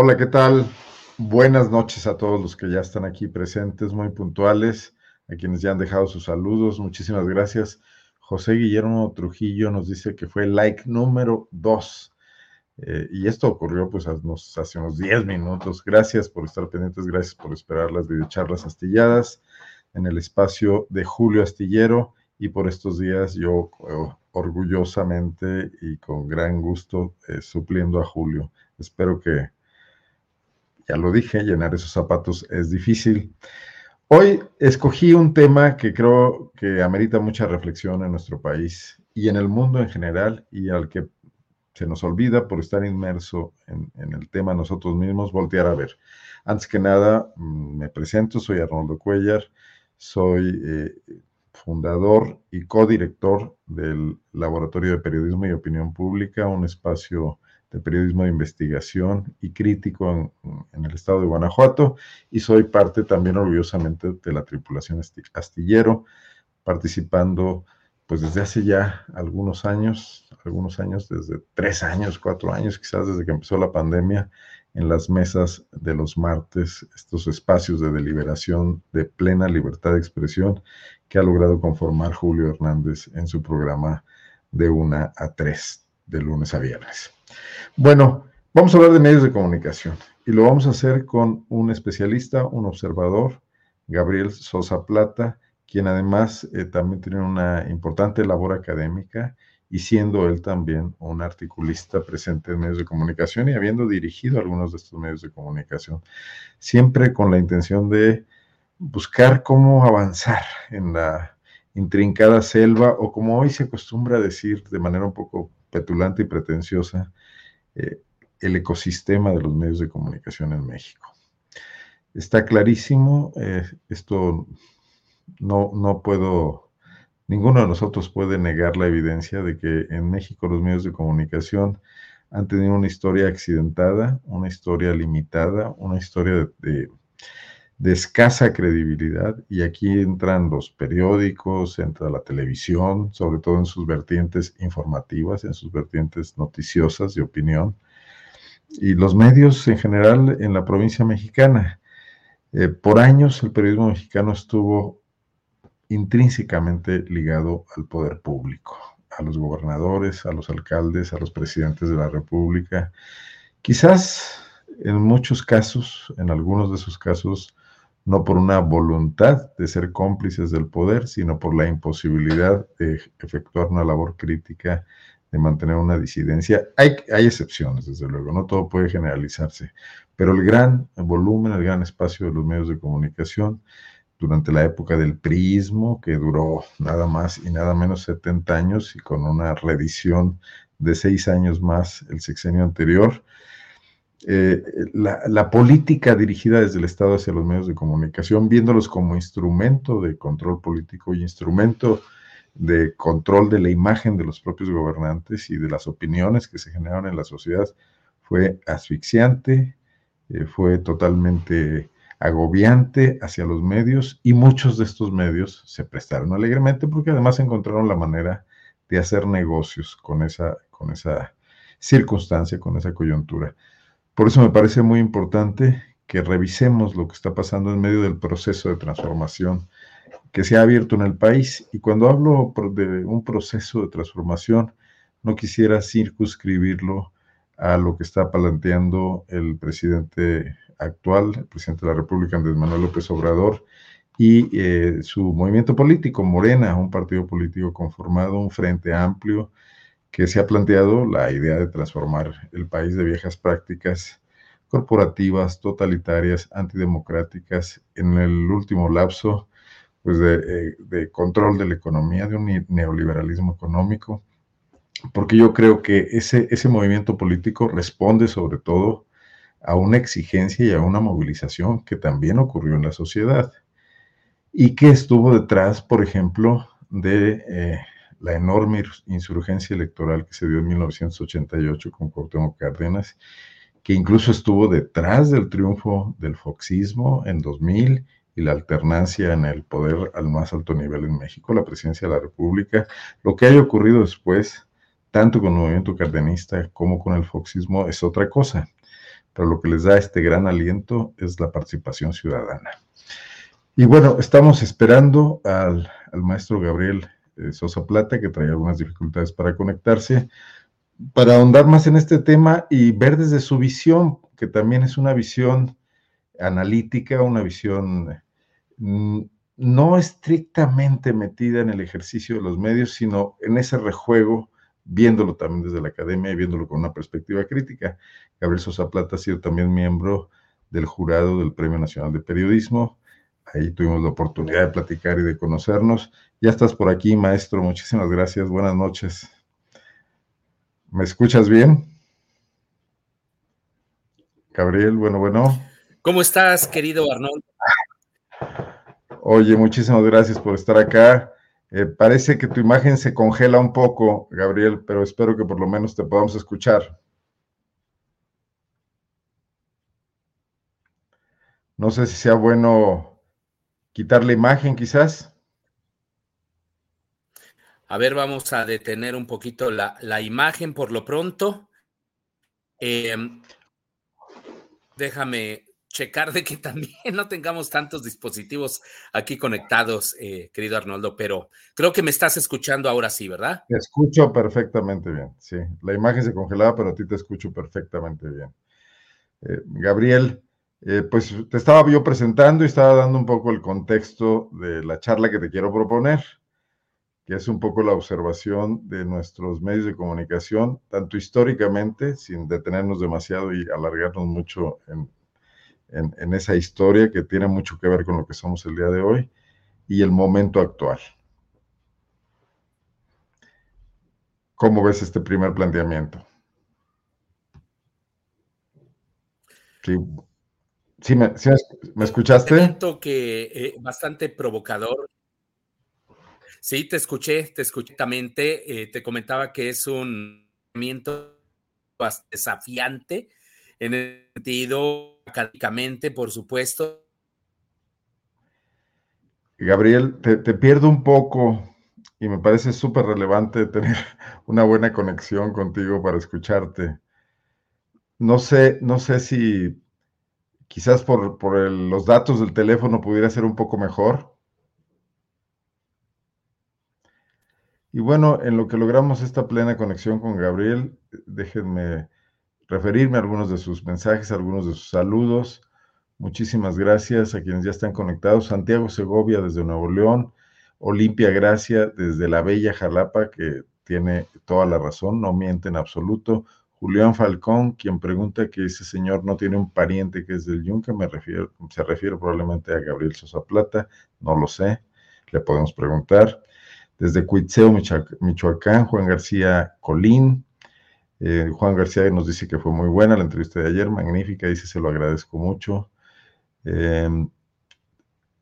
Hola, ¿qué tal? Buenas noches a todos los que ya están aquí presentes, muy puntuales, a quienes ya han dejado sus saludos. Muchísimas gracias. José Guillermo Trujillo nos dice que fue like número dos. Eh, y esto ocurrió pues hace unos 10 minutos. Gracias por estar pendientes, gracias por esperar las videocharlas astilladas en el espacio de Julio Astillero. Y por estos días yo eh, orgullosamente y con gran gusto eh, supliendo a Julio. Espero que, ya lo dije, llenar esos zapatos es difícil. Hoy escogí un tema que creo que amerita mucha reflexión en nuestro país y en el mundo en general y al que se nos olvida por estar inmerso en, el tema nosotros mismos, voltear a ver. Antes que nada, mm, me presento, soy Arnoldo Cuellar, soy eh, fundador y codirector del Laboratorio de Periodismo y Opinión Pública, un espacio de periodismo de investigación y crítico en, el estado de Guanajuato y soy parte también orgullosamente de la tripulación astillero, participando pues desde hace ya algunos años, algunos años, desde tres años, cuatro años, quizás desde que empezó la pandemia, en las mesas de los martes, estos espacios de deliberación de plena libertad de expresión que ha logrado conformar Julio Hernández en su programa de una a tres, de lunes a viernes. Bueno, vamos a hablar de medios de comunicación y lo vamos a hacer con un especialista, un observador, Gabriel Sosa Plata, quien además eh, también tiene una importante labor académica y siendo él también un articulista presente en medios de comunicación y habiendo dirigido algunos de estos medios de comunicación, siempre con la intención de buscar cómo avanzar en la intrincada selva o como hoy se acostumbra decir de manera un poco petulante y pretenciosa, eh, el ecosistema de los medios de comunicación en México. Está clarísimo, eh, esto no, no puedo, ninguno de nosotros puede negar la evidencia de que en México los medios de comunicación han tenido una historia accidentada, una historia limitada, una historia de de escasa credibilidad y aquí entran los periódicos, entra la televisión, sobre todo en sus vertientes informativas, en sus vertientes noticiosas de opinión, y los medios en general en la provincia mexicana. Eh, por años el periodismo mexicano estuvo intrínsecamente ligado al poder público, a los gobernadores, a los alcaldes, a los presidentes de la República. Quizás en muchos casos, en algunos de esos casos, no por una voluntad de ser cómplices del poder, sino por la imposibilidad de efectuar una labor crítica, de mantener una disidencia. Hay, hay excepciones, desde luego, no todo puede generalizarse, pero el gran volumen, el gran espacio de los medios de comunicación durante la época del priismo, que duró nada más y nada menos 70 años y con una reedición de seis años más el sexenio anterior, eh, la, política dirigida desde el Estado hacia los medios de comunicación, viéndolos como instrumento de control político y instrumento de control de la imagen de los propios gobernantes y de las opiniones que se generaron en la sociedad, fue asfixiante, eh, fue totalmente agobiante hacia los medios y muchos de estos medios se prestaron alegremente porque además encontraron la manera de hacer negocios con esa, con esa circunstancia, con esa coyuntura. Por eso me parece muy importante que revisemos lo que está pasando en medio del proceso de transformación que se ha abierto en el país. Y cuando hablo de un proceso de transformación, no quisiera circunscribirlo a lo que está planteando el presidente actual, el presidente de la República, Andrés Manuel López Obrador, y eh, su movimiento político, Morena, un partido político conformado, un frente amplio, que se ha planteado la idea de transformar el país de viejas prácticas corporativas, totalitarias, antidemocráticas, en el último lapso pues de, eh, control de la economía, de un neoliberalismo económico, porque yo creo que ese, ese movimiento político responde sobre todo a una exigencia y a una movilización que también ocurrió en la sociedad y que estuvo detrás, por ejemplo, de eh, la enorme insurgencia electoral que se dio en 1988 con Cuauhtémoc Cárdenas, que incluso estuvo detrás del triunfo del foxismo en 2000 y la alternancia en el poder al más alto nivel en México, la presidencia de la República. Lo que haya ocurrido después, tanto con el movimiento cardenista como con el foxismo, es otra cosa. Pero lo que les da este gran aliento es la participación ciudadana. Y bueno, estamos esperando al, maestro Gabriel Sosa Plata, que trae algunas dificultades para conectarse, para ahondar más en este tema y ver desde su visión, que también es una visión analítica, una visión Mm, no estrictamente metida en el ejercicio de los medios, sino en ese rejuego, viéndolo también desde la academia y viéndolo con una perspectiva crítica. Gabriel Sosa Plata ha sido también miembro del jurado del Premio Nacional de Periodismo. Ahí tuvimos la oportunidad de platicar y de conocernos. Ya estás por aquí, maestro. Muchísimas gracias. Buenas noches. ¿Me escuchas bien? Gabriel, bueno, bueno. ¿Cómo estás, querido Arnold? Oye, muchísimas gracias por estar acá. Eh, parece que tu imagen se congela un poco, Gabriel, pero espero que por lo menos te podamos escuchar. No sé si sea bueno quitar la imagen, quizás. A ver, vamos a detener un poquito la, la imagen por lo pronto. Em, déjame checar de que también no tengamos tantos dispositivos aquí conectados, eh, querido Arnoldo, pero creo que me estás escuchando ahora sí, ¿verdad? Te escucho perfectamente bien, sí. La imagen se congelaba, pero a ti te escucho perfectamente bien. Eh, Gabriel, eh, pues te estaba yo presentando y estaba dando un poco el contexto de la charla que te quiero proponer, que es un poco la observación de nuestros medios de comunicación, tanto históricamente, sin detenernos demasiado y alargarnos mucho en en, esa historia que tiene mucho que ver con lo que somos el día de hoy y el momento actual. ¿Cómo ves este primer planteamiento? Sí, me, escuchaste? que eh, bastante provocador. Sí, te escuché, te escuché eh, te comentaba que es un movimiento desafiante en el sentido académicamente, por supuesto. Gabriel, te, pierdo un poco y me parece súper relevante tener una buena conexión contigo para escucharte. No sé, no sé si quizás por, por los datos del teléfono pudiera ser un poco mejor. Y bueno, en lo que logramos esta plena conexión con Gabriel, déjenme referirme a algunos de sus mensajes, a algunos de sus saludos. Muchísimas gracias a quienes ya están conectados. Santiago Segovia desde Nuevo León, Olimpia Gracia desde la Bella Jalapa, que tiene toda la razón, no miente en absoluto. Julián Falcón, quien pregunta que ese señor no tiene un pariente que es del Yunque, me refiero, se refiere probablemente a Gabriel Sosa Plata, no lo sé, le podemos preguntar. Desde Cuitzeo, Michoacán, Juan García Colín, eh, Juan García nos dice que fue muy buena la entrevista de ayer, magnífica, dice se lo agradezco mucho. Em,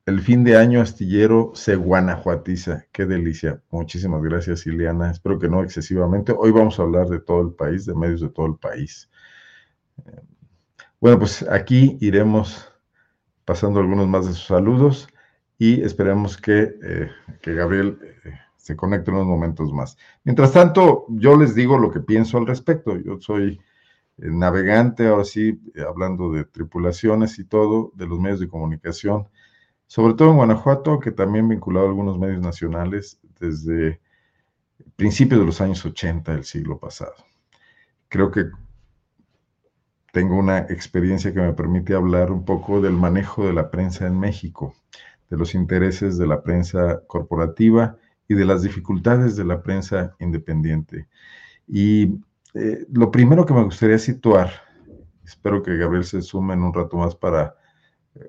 el fin de año astillero se guanajuatiza, qué delicia. Muchísimas gracias, Ileana. Espero que no excesivamente. Hoy vamos a hablar de todo el país, de medios de todo el país. Bueno, pues aquí iremos pasando algunos más de sus saludos y esperemos que, eh, Gabriel eh, se conecte unos momentos más. Mientras tanto, yo les digo lo que pienso al respecto. Yo soy eh, navegante, ahora sí, hablando de tripulaciones y todo, de los medios de comunicación, sobre todo en Guanajuato, que también vinculado a algunos medios nacionales desde principios de los años 80 del siglo pasado. Creo que tengo una experiencia que me permite hablar un poco del manejo de la prensa en México, de los intereses de la prensa corporativa y de las dificultades de la prensa independiente. Y eh, lo primero que me gustaría situar, espero que Gabriel se sume en un rato más para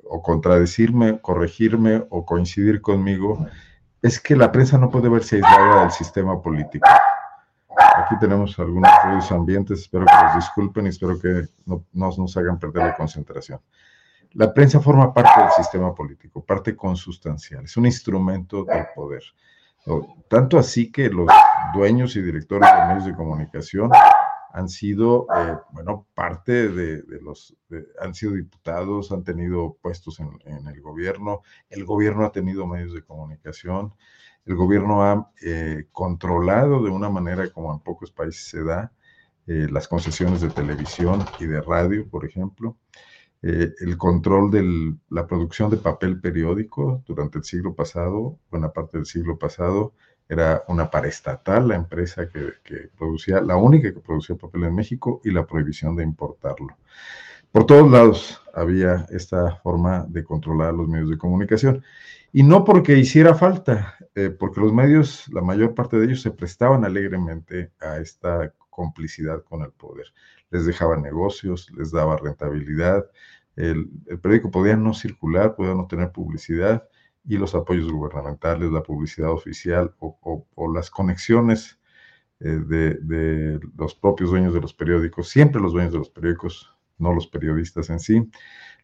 o contradecirme, corregirme o coincidir conmigo, es que la prensa no puede verse aislada del sistema político. Aquí tenemos algunos ruidos ambientes, espero que los disculpen y espero que no, no nos hagan perder la concentración. La prensa forma parte del sistema político, parte consustancial, es un instrumento del poder. Tanto así que los dueños y directores de medios de comunicación han sido, eh, bueno, parte de, los, han sido diputados, han tenido puestos en, el gobierno, el gobierno ha tenido medios de comunicación, el gobierno ha eh, controlado de una manera como en pocos países se da eh, las concesiones de televisión y de radio, por ejemplo. el control de la producción de papel periódico durante el siglo pasado, buena parte del siglo pasado, era una paraestatal, la empresa que, producía, la única que producía papel en México y la prohibición de importarlo. Por todos lados había esta forma de controlar los medios de comunicación. Y no porque hiciera falta, eh, porque los medios, la mayor parte de ellos se prestaban alegremente a esta complicidad con el poder. Les dejaba negocios, les daba rentabilidad. El, el periódico podía no circular, podía no tener publicidad, y los apoyos gubernamentales, la publicidad oficial o, las conexiones eh, de, los propios dueños de los periódicos, siempre los dueños de los periódicos, no los periodistas en sí,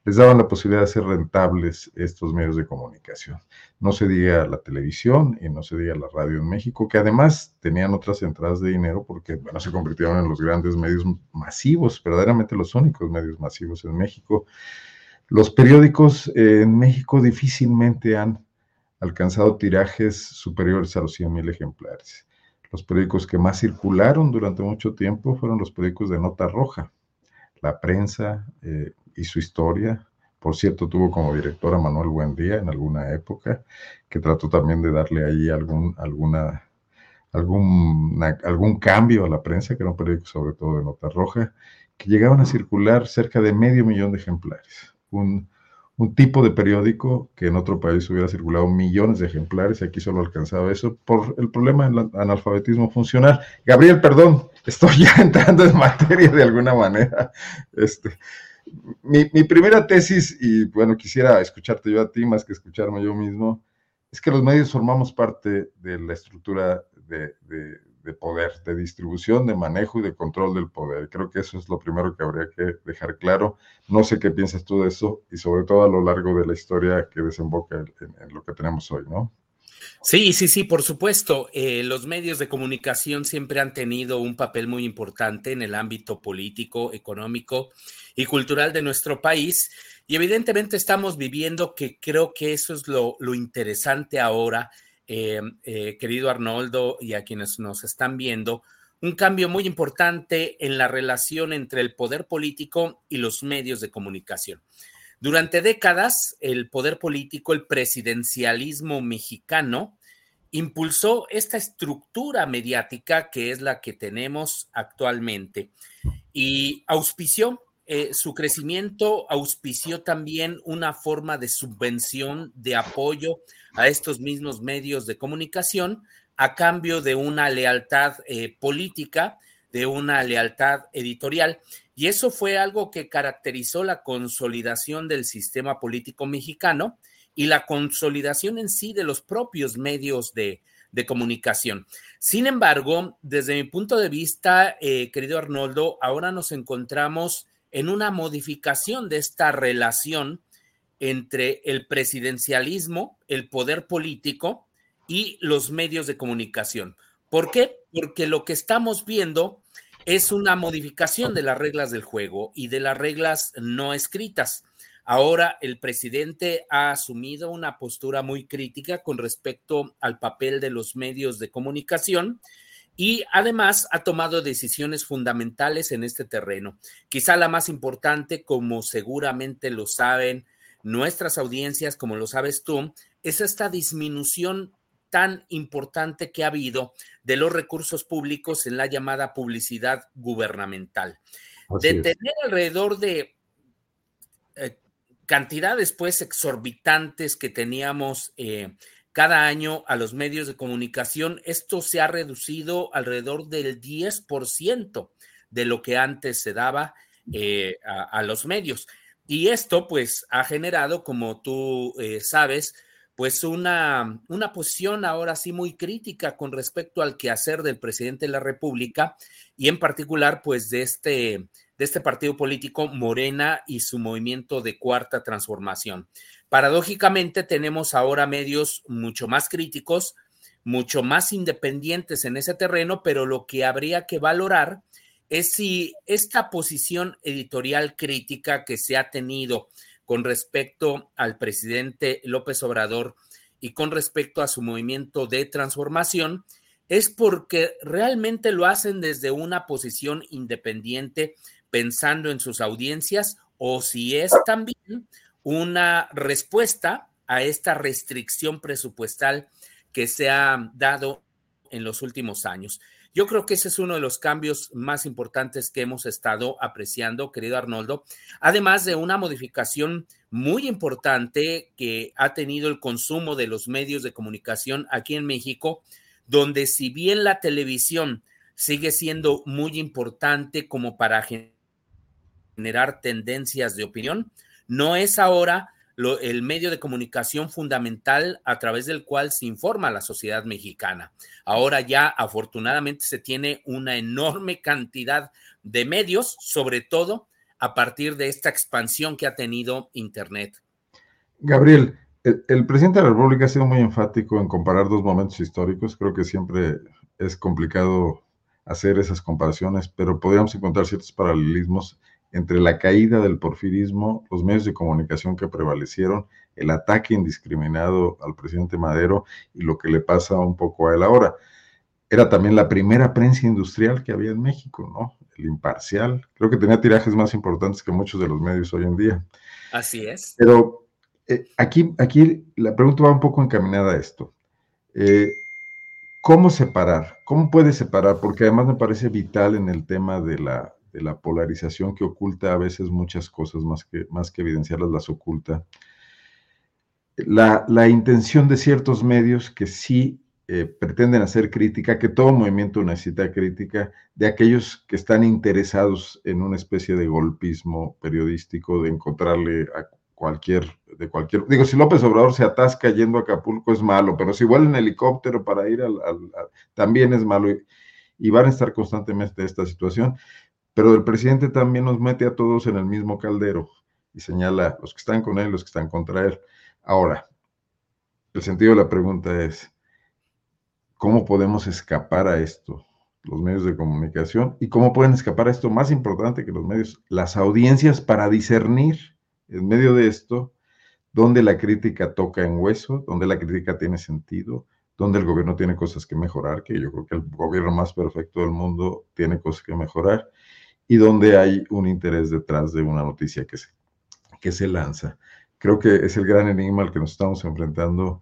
les daban la posibilidad de hacer rentables estos medios de comunicación. No se diga la televisión y no se diga la radio en México, que además tenían otras entradas de dinero porque, bueno, se convirtieron en los grandes medios masivos, verdaderamente los únicos medios masivos en México los periódicos eh, en México difícilmente han alcanzado tirajes superiores a los 100.000 ejemplares. Los periódicos que más circularon durante mucho tiempo fueron los periódicos de nota roja. La prensa eh, y su historia, por cierto, tuvo como director a Manuel Buendía en alguna época, que trató también de darle ahí algún, alguna, algún, algún cambio a la prensa, que era un periódico sobre todo de nota roja, que llegaban a circular cerca de medio millón de ejemplares un, tipo de periódico que en otro país hubiera circulado millones de ejemplares y aquí solo alcanzaba eso por el problema del analfabetismo funcional. Gabriel, perdón, estoy ya entrando en materia de alguna manera. Este, mi, primera tesis, y bueno, quisiera escucharte yo a ti más que escucharme yo mismo, es que los medios formamos parte de la estructura de poder, de distribución, de manejo y de control del poder. Creo que eso es lo primero que habría que dejar claro. No sé qué piensas tú de eso y sobre todo a lo largo de la historia que desemboca en, lo que tenemos hoy, ¿no? Sí, sí, sí, por supuesto. Eh, los medios de comunicación siempre han tenido un papel muy importante en el ámbito político, económico y cultural de nuestro país. Y evidentemente estamos viviendo que creo que eso es lo interesante ahora eh, eh, querido Arnoldo, y a quienes nos están viendo, un cambio muy importante en la relación entre el poder político y los medios de comunicación. Durante décadas, el poder político, el presidencialismo mexicano, impulsó esta estructura mediática que es la que tenemos actualmente y auspició eh, su crecimiento, auspició también una forma de subvención, de apoyo a estos mismos medios de comunicación a cambio de una lealtad eh, política, de una lealtad editorial. Y eso fue algo que caracterizó la consolidación del sistema político mexicano y la consolidación en sí de los propios medios de, comunicación. Sin embargo, desde mi punto de vista, eh, querido Arnoldo, ahora nos encontramos en una modificación de esta relación entre el presidencialismo, el poder político y los medios de comunicación. ¿Por qué? Porque lo que estamos viendo es una modificación de las reglas del juego y de las reglas no escritas. Ahora el presidente ha asumido una postura muy crítica con respecto al papel de los medios de comunicación y además ha tomado decisiones fundamentales en este terreno. Quizá la más importante, como seguramente lo saben nuestras audiencias, como lo sabes tú, es esta disminución tan importante que ha habido de los recursos públicos en la llamada publicidad gubernamental. de tener alrededor de eh, cantidades pues exorbitantes que teníamos eh, cada año a los medios de comunicación, esto se ha reducido alrededor del 10% de lo que antes se daba eh, a, los medios. Y esto pues ha generado, como tú eh, sabes, pues una, una posición ahora sí muy crítica con respecto al quehacer del presidente de la República y en particular pues de este, de este partido político Morena y su movimiento de cuarta transformación. Paradójicamente tenemos ahora medios mucho más críticos, mucho más independientes en ese terreno, pero lo que habría que valorar es si esta posición editorial crítica que se ha tenido con respecto al presidente López Obrador y con respecto a su movimiento de transformación, es porque realmente lo hacen desde una posición independiente, pensando en sus audiencias, o si es también una respuesta a esta restricción presupuestal que se ha dado en los últimos años. Yo creo que ese es uno de los cambios más importantes que hemos estado apreciando, querido Arnoldo, además de una modificación muy importante que ha tenido el consumo de los medios de comunicación aquí en México, donde si bien la televisión sigue siendo muy importante como para generar tendencias de opinión, no es ahora el medio de comunicación fundamental a través del cual se informa a la sociedad mexicana. Ahora ya afortunadamente se tiene una enorme cantidad de medios, sobre todo a partir de esta expansión que ha tenido Internet. Gabriel, el, el, presidente de la República ha sido muy enfático en comparar dos momentos históricos. Creo que siempre es complicado hacer esas comparaciones, pero podríamos encontrar ciertos paralelismos entre la caída del porfirismo, los medios de comunicación que prevalecieron, el ataque indiscriminado al presidente Madero y lo que le pasa un poco a él ahora. Era también la primera prensa industrial que había en México, ¿no? El imparcial. Creo que tenía tirajes más importantes que muchos de los medios hoy en día. Así es. Pero eh, aquí, aquí la pregunta va un poco encaminada a esto. Eh, ¿Cómo separar? ¿Cómo puede separar? Porque además me parece vital en el tema de la, de la polarización que oculta a veces muchas cosas, más que, más que evidenciarlas, las oculta. La, la intención de ciertos medios que sí eh, pretenden hacer crítica, que todo movimiento necesita crítica, de aquellos que están interesados en una especie de golpismo periodístico, de encontrarle a cualquier, de cualquier, digo, si López Obrador se atasca yendo a Acapulco es malo, pero si igual en helicóptero para ir al, también es malo y, y, van a estar constantemente en esta situación. Pero el presidente también nos mete a todos en el mismo caldero y señala los que están con él, los que están contra él. Ahora, el sentido de la pregunta es, ¿cómo podemos escapar a esto? Los medios de comunicación y cómo pueden escapar a esto más importante que los medios, las audiencias para discernir en medio de esto dónde la crítica toca en hueso, dónde la crítica tiene sentido, dónde el gobierno tiene cosas que mejorar, que yo creo que el gobierno más perfecto del mundo tiene cosas que mejorar, y donde hay un interés detrás de una noticia que se, que se lanza. Creo que es el gran enigma al que nos estamos enfrentando.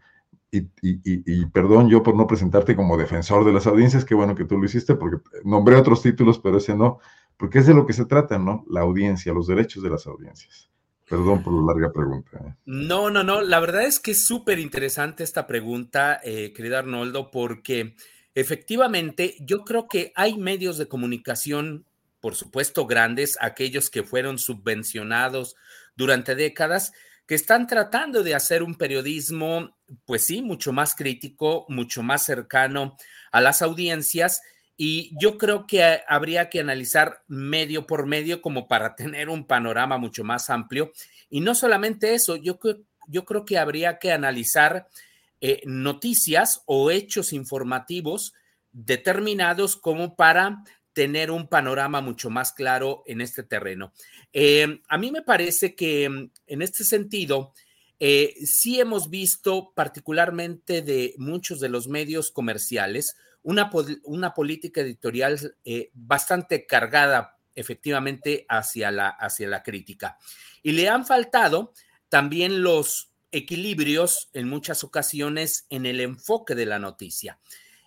Y, y, perdón yo por no presentarte como defensor de las audiencias, qué bueno que tú lo hiciste, porque nombré otros títulos, pero ese no, porque es de lo que se trata, ¿no? La audiencia, los derechos de las audiencias. Perdón por la larga pregunta. ¿eh? No, no, no, la verdad es que es súper interesante esta pregunta, eh, querido Arnoldo, porque efectivamente yo creo que hay medios de comunicación por supuesto grandes, aquellos que fueron subvencionados durante décadas, que están tratando de hacer un periodismo, pues sí, mucho más crítico, mucho más cercano a las audiencias. Y yo creo que habría que analizar medio por medio como para tener un panorama mucho más amplio. Y no solamente eso, yo, yo creo que habría que analizar eh, noticias o hechos informativos determinados como para tener un panorama mucho más claro en este terreno. Eh, a mí me parece que mm, en este sentido, eh, sí hemos visto, particularmente de muchos de los medios comerciales, una, una política editorial eh, bastante cargada efectivamente hacia la, hacia la crítica. Y le han faltado también los equilibrios en muchas ocasiones en el enfoque de la noticia.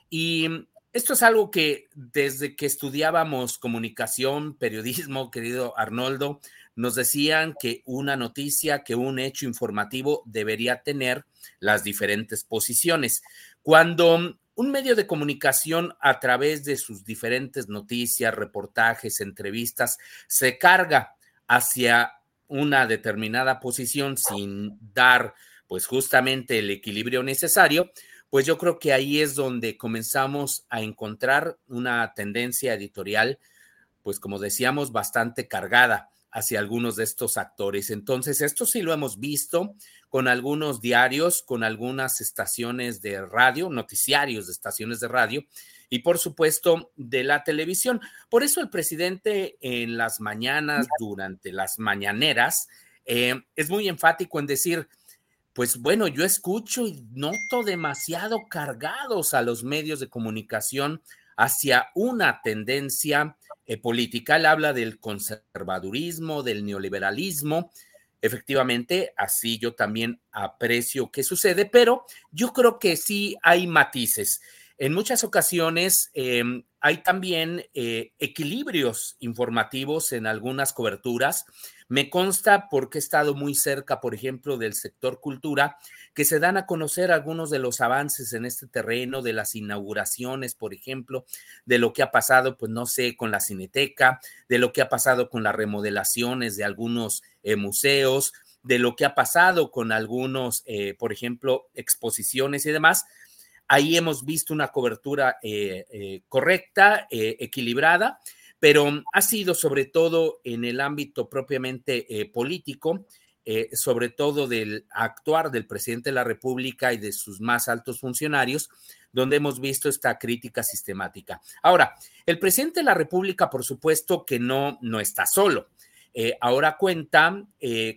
Y mm, esto es algo que desde que estudiábamos comunicación, periodismo, querido Arnoldo, nos decían que una noticia, que un hecho informativo debería tener las diferentes posiciones. Cuando un medio de comunicación a través de sus diferentes noticias, reportajes, entrevistas, se carga hacia una determinada posición sin dar pues justamente el equilibrio necesario, pues yo creo que ahí es donde comenzamos a encontrar una tendencia editorial, pues como decíamos, bastante cargada hacia algunos de estos actores. Entonces, esto sí lo hemos visto con algunos diarios, con algunas estaciones de radio, noticiarios de estaciones de radio y por supuesto de la televisión. Por eso el presidente en las mañanas, durante las mañaneras, eh, es muy enfático en decir, pues bueno, yo escucho y noto demasiado cargados a los medios de comunicación hacia una tendencia eh, política. Él habla del conservadurismo, del neoliberalismo. Efectivamente, así yo también aprecio que sucede, pero yo creo que sí hay matices. En muchas ocasiones em, hay también eh, equilibrios informativos en algunas coberturas me consta porque he estado muy cerca, por ejemplo, del sector cultura, que se dan a conocer algunos de los avances en este terreno, de las inauguraciones, por ejemplo, de lo que ha pasado, pues no sé, con la cineteca, de lo que ha pasado con las remodelaciones de algunos eh, museos, de lo que ha pasado con algunos, eh, por ejemplo, exposiciones y demás. Ahí hemos visto una cobertura eh, correcta, equilibrada pero ha sido sobre todo en el ámbito propiamente eh, político, eh, sobre todo del actuar del presidente de la República y de sus más altos funcionarios, donde hemos visto esta crítica sistemática. Ahora, el presidente de la República, por supuesto que no, no está solo. Eh, ahora cuenta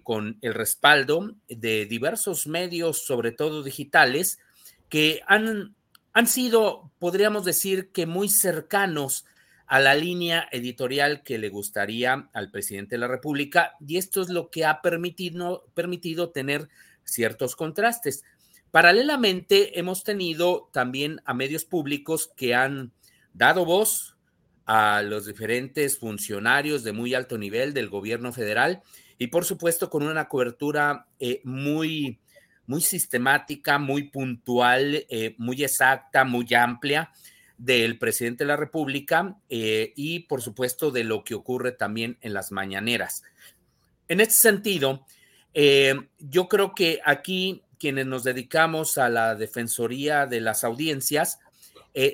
con el respaldo de diversos medios, sobre todo digitales, que han, han sido, podríamos decir que muy cercanos a la línea editorial que le gustaría al presidente de la República y esto es lo que ha permitido, permitido tener ciertos contrastes. Paralelamente, hemos tenido también a medios públicos que han dado voz a los diferentes funcionarios de muy alto nivel del gobierno federal y por supuesto con una cobertura eh, muy, muy sistemática, muy puntual, eh, muy exacta, muy amplia del presidente de la República eh, y, por supuesto, de lo que ocurre también en las mañaneras. En este sentido, eh, yo creo que aquí quienes nos dedicamos a la defensoría de las audiencias,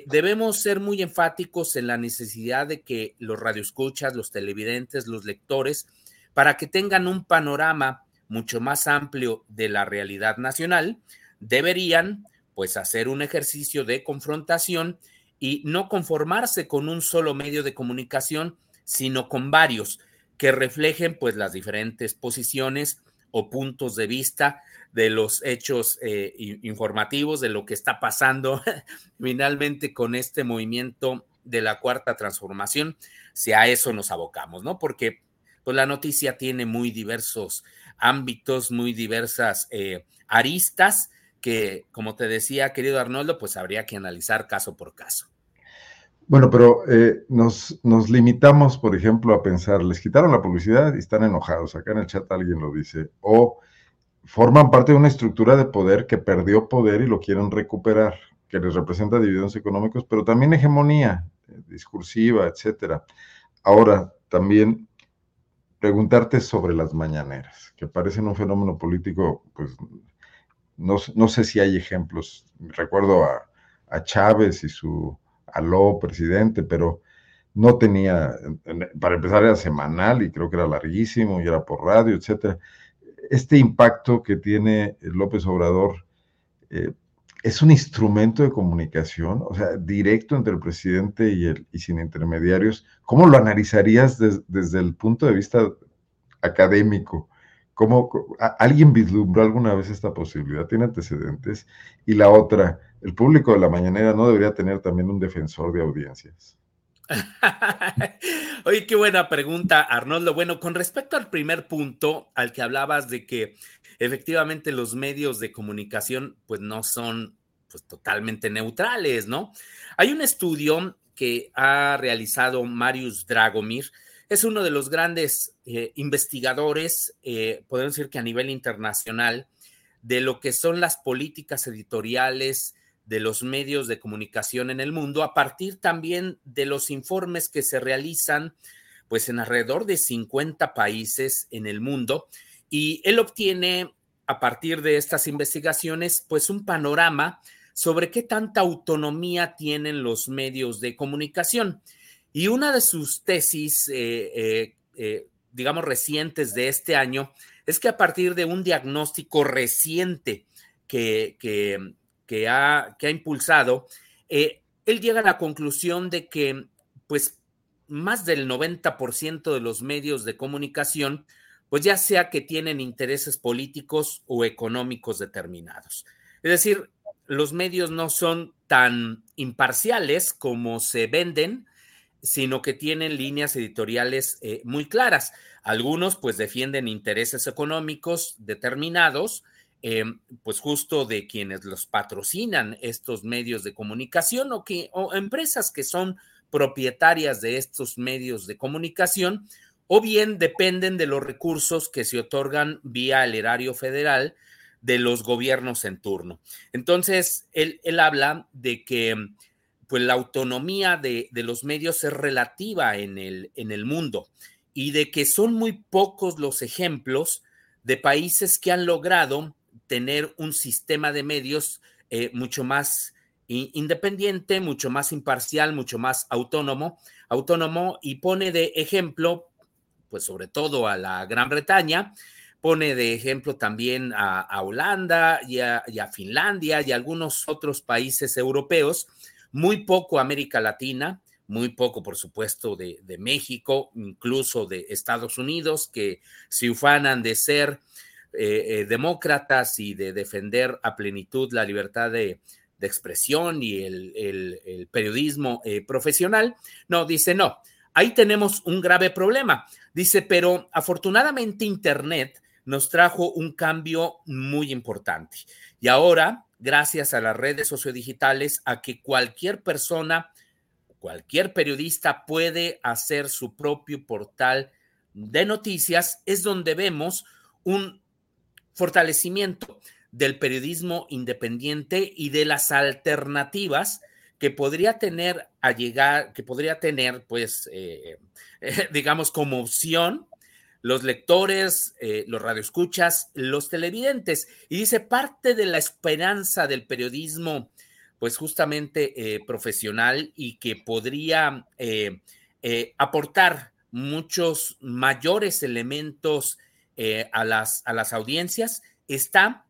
debemos ser muy enfáticos en la necesidad de que los radioescuchas, los televidentes, los lectores, para que tengan un panorama mucho más amplio de la realidad nacional, deberían pues hacer un ejercicio de confrontación y no conformarse con un solo medio de comunicación, sino con varios que reflejen pues las diferentes posiciones o puntos de vista de los hechos eh, informativos, de lo que está pasando finalmente con este movimiento de la cuarta transformación, si a eso nos abocamos, ¿no? Porque pues la noticia tiene muy diversos ámbitos, muy diversas eh, aristas que, como te decía, querido Arnoldo, pues habría que analizar caso por caso. Bueno, pero eh, nos, nos, limitamos, por ejemplo, a pensar, les quitaron la publicidad y están enojados. Acá en el chat alguien lo dice. O forman parte de una estructura de poder que perdió poder y lo quieren recuperar, que les representa dividendos económicos, pero también hegemonía eh, discursiva, etcétera. Ahora, también preguntarte sobre las mañaneras, que parecen un fenómeno político, pues no, no sé si hay ejemplos. Recuerdo a, a Chávez y su aló, presidente, pero no tenía, para empezar era semanal y creo que era larguísimo y era por radio, etcétera. Este impacto que tiene López Obrador, eh, es un instrumento de comunicación, o sea, directo entre el presidente y, el, y sin intermediarios. ¿Cómo lo analizarías desde el punto de vista académico? ¿Cómo, ¿Alguien vislumbró alguna vez esta posibilidad? ¿Tiene antecedentes? Y la otra, el público de la mañanera no debería tener también un defensor de audiencias. Oye, qué buena pregunta, Arnoldo. Bueno, con respecto al primer punto al que hablabas de que efectivamente los medios de comunicación pues no son pues totalmente neutrales, ¿no? Hay un estudio que ha realizado Marius Dragomir, es uno de los grandes eh, investigadores, eh, podemos decir que a nivel internacional, de lo que son las políticas editoriales de los medios de comunicación en el mundo, a partir también de los informes que se realizan pues en alrededor de 50 países en el mundo y él obtiene a partir de estas investigaciones pues un panorama sobre qué tanta autonomía tienen los medios de comunicación. Y una de sus tesis, eh, eh, eh, digamos, recientes de este año, es que a partir de un diagnóstico reciente que, que, ha, que ha impulsado, él llega a la conclusión de que, pues, más del 90% de los medios de comunicación, pues ya sea que tienen intereses políticos o económicos determinados. Es decir, los medios no son tan imparciales como se venden, sino que tienen líneas editoriales eh, muy claras. Algunos pues defienden intereses económicos determinados, Em, pues justo de quienes los patrocinan estos medios de comunicación o, que, o empresas que son propietarias de estos medios de comunicación, o bien dependen de los recursos que se otorgan vía el erario federal de los gobiernos en turno. Entonces, él, él habla de que pues, la autonomía de, de, los medios es relativa en el, en el mundo y de que son muy pocos los ejemplos de países que han logrado tener un sistema de medios eh, mucho más independiente, mucho más imparcial, mucho más autónomo, autónomo y pone de ejemplo, pues sobre todo a la Gran Bretaña, pone de ejemplo también a, Holanda y a, Finlandia y a algunos otros países europeos, muy poco América Latina, muy poco, por supuesto, de, México, incluso de Estados Unidos, que se ufanan de ser eh, eh, demócratas y de defender a plenitud la libertad de, expresión y el, periodismo eh, profesional. No, dice, no, ahí tenemos un grave problema. Dice, pero afortunadamente Internet nos trajo un cambio muy importante. Y ahora, gracias a las redes sociodigitales, a que cualquier persona, cualquier periodista puede hacer su propio portal de noticias, es donde vemos un fortalecimiento del periodismo independiente y de las alternativas que podría tener a llegar, que podría tener, pues, eh, digamos, como opción los lectores, eh, los radioescuchas, los televidentes. Y dice, parte de la esperanza del periodismo, pues justamente eh, profesional y que podría aportar muchos mayores elementos eh, a, las, a las audiencias está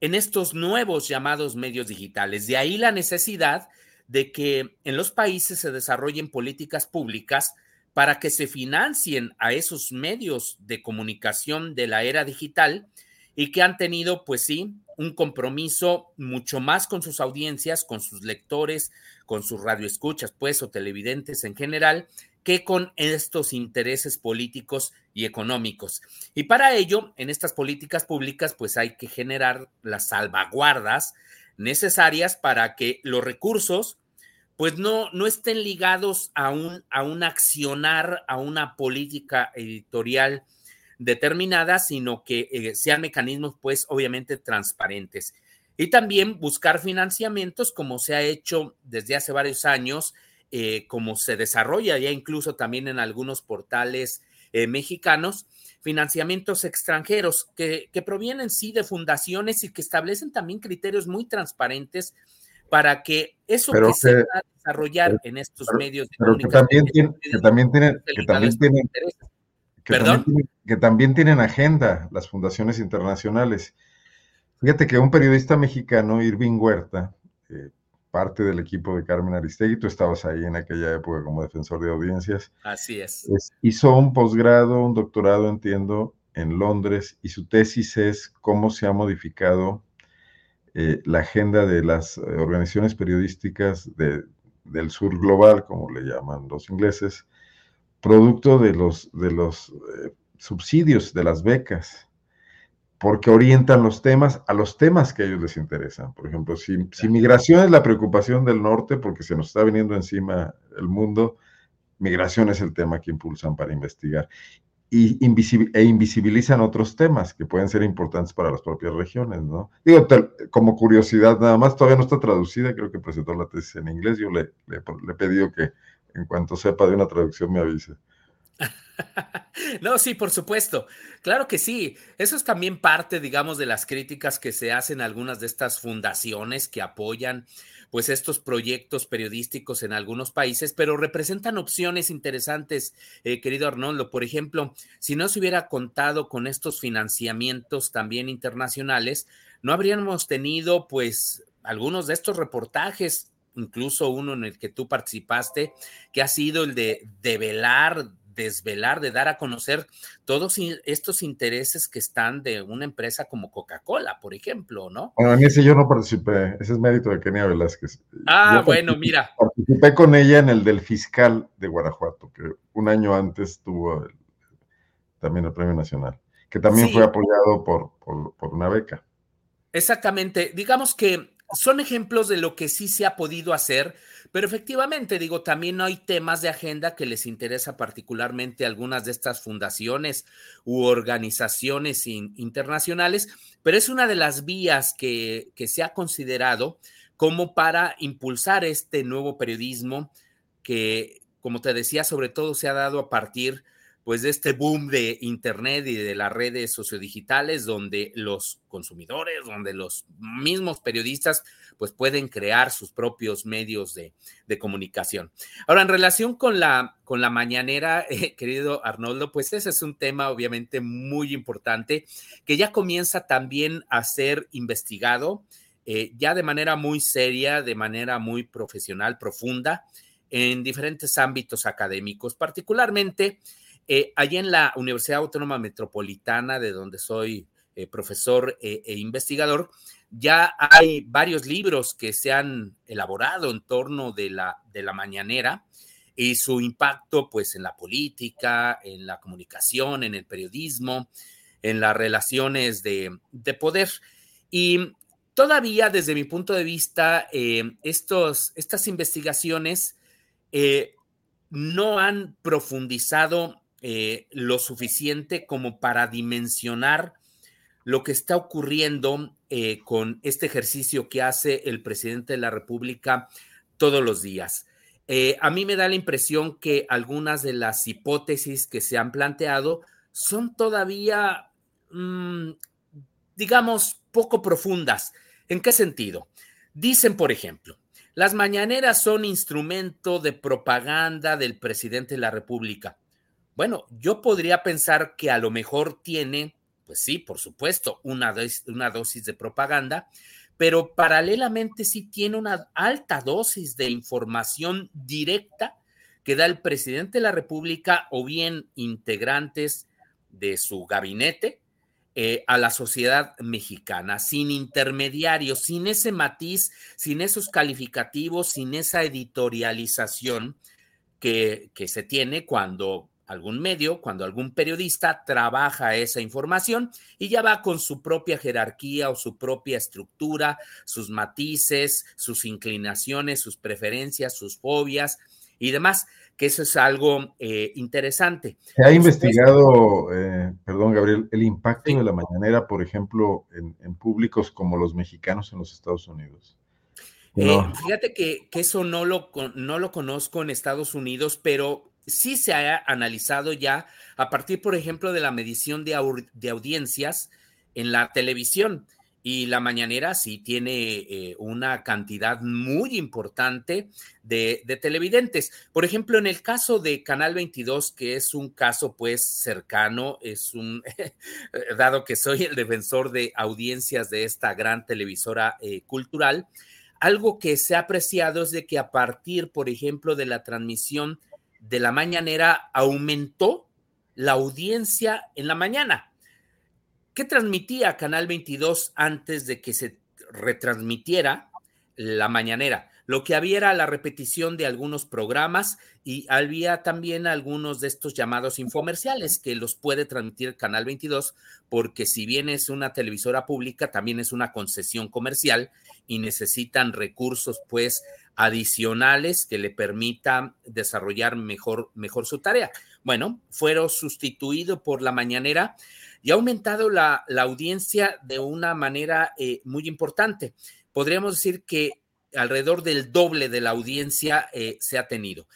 en estos nuevos llamados medios digitales. De ahí la necesidad de que en los países se desarrollen políticas públicas para que se financien a esos medios de comunicación de la era digital y que han tenido, pues sí, un compromiso mucho más con sus audiencias, con sus lectores, con sus radioescuchas, pues, o televidentes en general, que con estos intereses políticos y económicos. Y para ello, en estas políticas públicas, pues hay que generar las salvaguardas necesarias para que los recursos, pues no, no estén ligados a un, a un accionar, a una política editorial determinada, sino que eh, sean mecanismos, pues obviamente transparentes. Y también buscar financiamientos, como se ha hecho desde hace varios años eh, como se desarrolla ya incluso también en algunos portales eh, mexicanos, financiamientos extranjeros que, provienen sí de fundaciones y que establecen también criterios muy transparentes para que eso que, se va a desarrollar en estos medios de comunicación. Que también, tienen, que también tienen, que también tienen, que también tienen agenda las fundaciones internacionales. Fíjate que un periodista mexicano, Irving Huerta, eh, parte del equipo de Carmen Aristegui, tú estabas ahí en aquella época como defensor de audiencias. Así es. hizo un posgrado, un doctorado, entiendo, en Londres y su tesis es cómo se ha modificado eh, la agenda de las organizaciones periodísticas del sur global, como le llaman los ingleses, producto de los, de los eh, subsidios, de las becas porque orientan los temas a los temas que a ellos les interesan. Por ejemplo, si, migración es la preocupación del norte, porque se nos está viniendo encima el mundo, migración es el tema que impulsan para investigar. E invisibilizan otros temas que pueden ser importantes para las propias regiones, ¿no? Digo, como curiosidad nada más, todavía no está traducida, creo que presentó la tesis en inglés, yo le, le, le he pedido que en cuanto sepa de una traducción me avise. No, sí, por supuesto. Claro que sí. Eso es también parte, digamos, de las críticas que se hacen a algunas de estas fundaciones que apoyan pues estos proyectos periodísticos en algunos países, pero representan opciones interesantes, eh, querido Arnoldo. Por ejemplo, si no se hubiera contado con estos financiamientos también internacionales, no habríamos tenido pues algunos de estos reportajes incluso uno en el que tú participaste, que ha sido el de develar desvelar, de dar a conocer todos estos intereses que están de una empresa como Coca-Cola, por ejemplo, ¿no? Bueno, en ese yo no participé, ese es mérito de Kenia Velázquez. Ah, bueno, mira. Participé con ella en el del fiscal de Guanajuato, que un año antes tuvo también el Premio Nacional, que también fue apoyado por, por una beca. Exactamente, digamos que son ejemplos de lo que sí se ha podido hacer pero efectivamente, digo, también hay temas de agenda que les interesa particularmente a algunas de estas fundaciones u organizaciones internacionales, pero es una de las vías que, que se ha considerado como para impulsar este nuevo periodismo que, como te decía, sobre todo se ha dado a partir pues de este boom de Internet y de las redes sociodigitales, donde los consumidores, donde los mismos periodistas, pues pueden crear sus propios medios de, comunicación. Ahora, en relación con la, con la mañanera, eh, querido Arnoldo, pues ese es un tema obviamente muy importante que ya comienza también a ser investigado, eh, ya de manera muy seria, de manera muy profesional, profunda, en diferentes ámbitos académicos, particularmente eh, allí en la Universidad Autónoma Metropolitana, de donde soy eh, profesor eh, e investigador, ya hay varios libros que se han elaborado en torno de la, de la mañanera y su impacto pues en la política, en la comunicación, en el periodismo, en las relaciones de, poder. Y todavía desde mi punto de vista, estos, estas investigaciones no han profundizado eh, lo suficiente como para dimensionar lo que está ocurriendo eh, con este ejercicio que hace el presidente de la República todos los días. Eh, a mí me da la impresión que algunas de las hipótesis que se han planteado son todavía, mm, digamos, poco profundas. ¿En qué sentido? Dicen, por ejemplo, las mañaneras son instrumento de propaganda del presidente de la República. Bueno, yo podría pensar que a lo mejor tiene, pues sí, por supuesto, una, dosis de propaganda, pero paralelamente sí tiene una alta dosis de información directa que da el presidente de la República o bien integrantes de su gabinete eh, a la sociedad mexicana, sin intermediarios, sin ese matiz, sin esos calificativos, sin esa editorialización que se tiene cuando algún medio, cuando algún periodista trabaja esa información y ya va con su propia jerarquía o su propia estructura, sus matices, sus inclinaciones, sus preferencias, sus fobias y demás, que eso es algo eh, interesante. Se ha investigado, eh, perdón Gabriel, el impacto de la mañanera, por ejemplo, en, públicos como los mexicanos en los Estados Unidos. Eh, fíjate que, que, eso no lo, no lo conozco en Estados Unidos, pero sí se ha analizado ya a partir, por ejemplo, de la medición de, audiencias en la televisión. y la mañanera sí tiene eh, una cantidad muy importante de, televidentes. Por ejemplo, en el caso de Canal 22, que es un caso pues cercano, es un, dado que soy el defensor de audiencias de esta gran televisora eh, cultural, algo que se ha apreciado es de que a partir, por ejemplo, de la transmisión de la mañanera, aumentó la audiencia en la mañana. ¿Qué transmitía Canal 22 antes de que se retransmitiera la mañanera? Lo que había era la repetición de algunos programas y había también algunos de estos llamados infomerciales que los puede transmitir Canal 22 porque si bien es una televisora pública, también es una concesión comercial y necesitan recursos pues adicionales que le permitan desarrollar mejor, mejor su tarea. Bueno, fueron sustituidos por la mañanera y ha aumentado la, audiencia de una manera eh, muy importante. Podríamos decir que alrededor del doble de la audiencia eh, se ha tenido.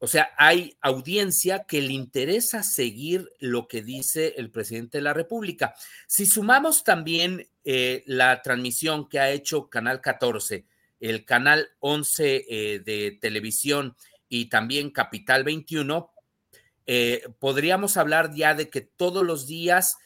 O sea, hay audiencia que le interesa seguir lo que dice el presidente de la República. Si sumamos también eh, la transmisión que ha hecho Canal 14, el Canal 11 eh, de televisión y también Capital 21, podríamos hablar ya de que todos los días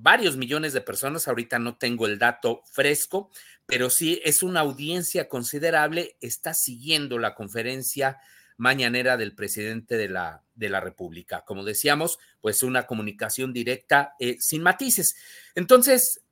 varios millones de personas, ahorita no tengo el dato fresco, pero sí es una audiencia considerable, está siguiendo la conferencia mañanera del presidente de la, de la República. Como decíamos, pues una comunicación directa eh, sin matices. Entonces,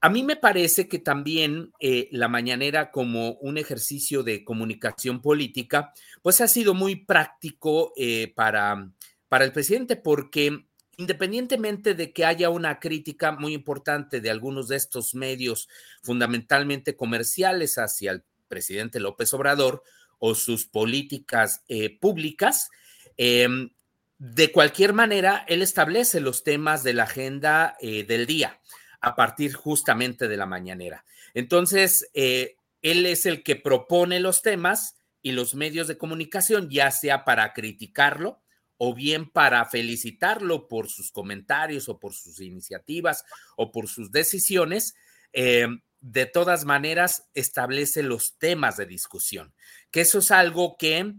a mí me parece que también eh, la mañanera como un ejercicio de comunicación política, pues ha sido muy práctico eh, para, para el presidente porque independientemente de que haya una crítica muy importante de algunos de estos medios fundamentalmente comerciales hacia el presidente López Obrador o sus políticas eh, públicas, em, de cualquier manera, él establece los temas de la agenda eh, del día a partir justamente de la mañanera. Entonces, eh, él es el que propone los temas y los medios de comunicación, ya sea para criticarlo, o bien para felicitarlo por sus comentarios o por sus iniciativas o por sus decisiones, eh, de todas maneras establece los temas de discusión, que eso es algo que,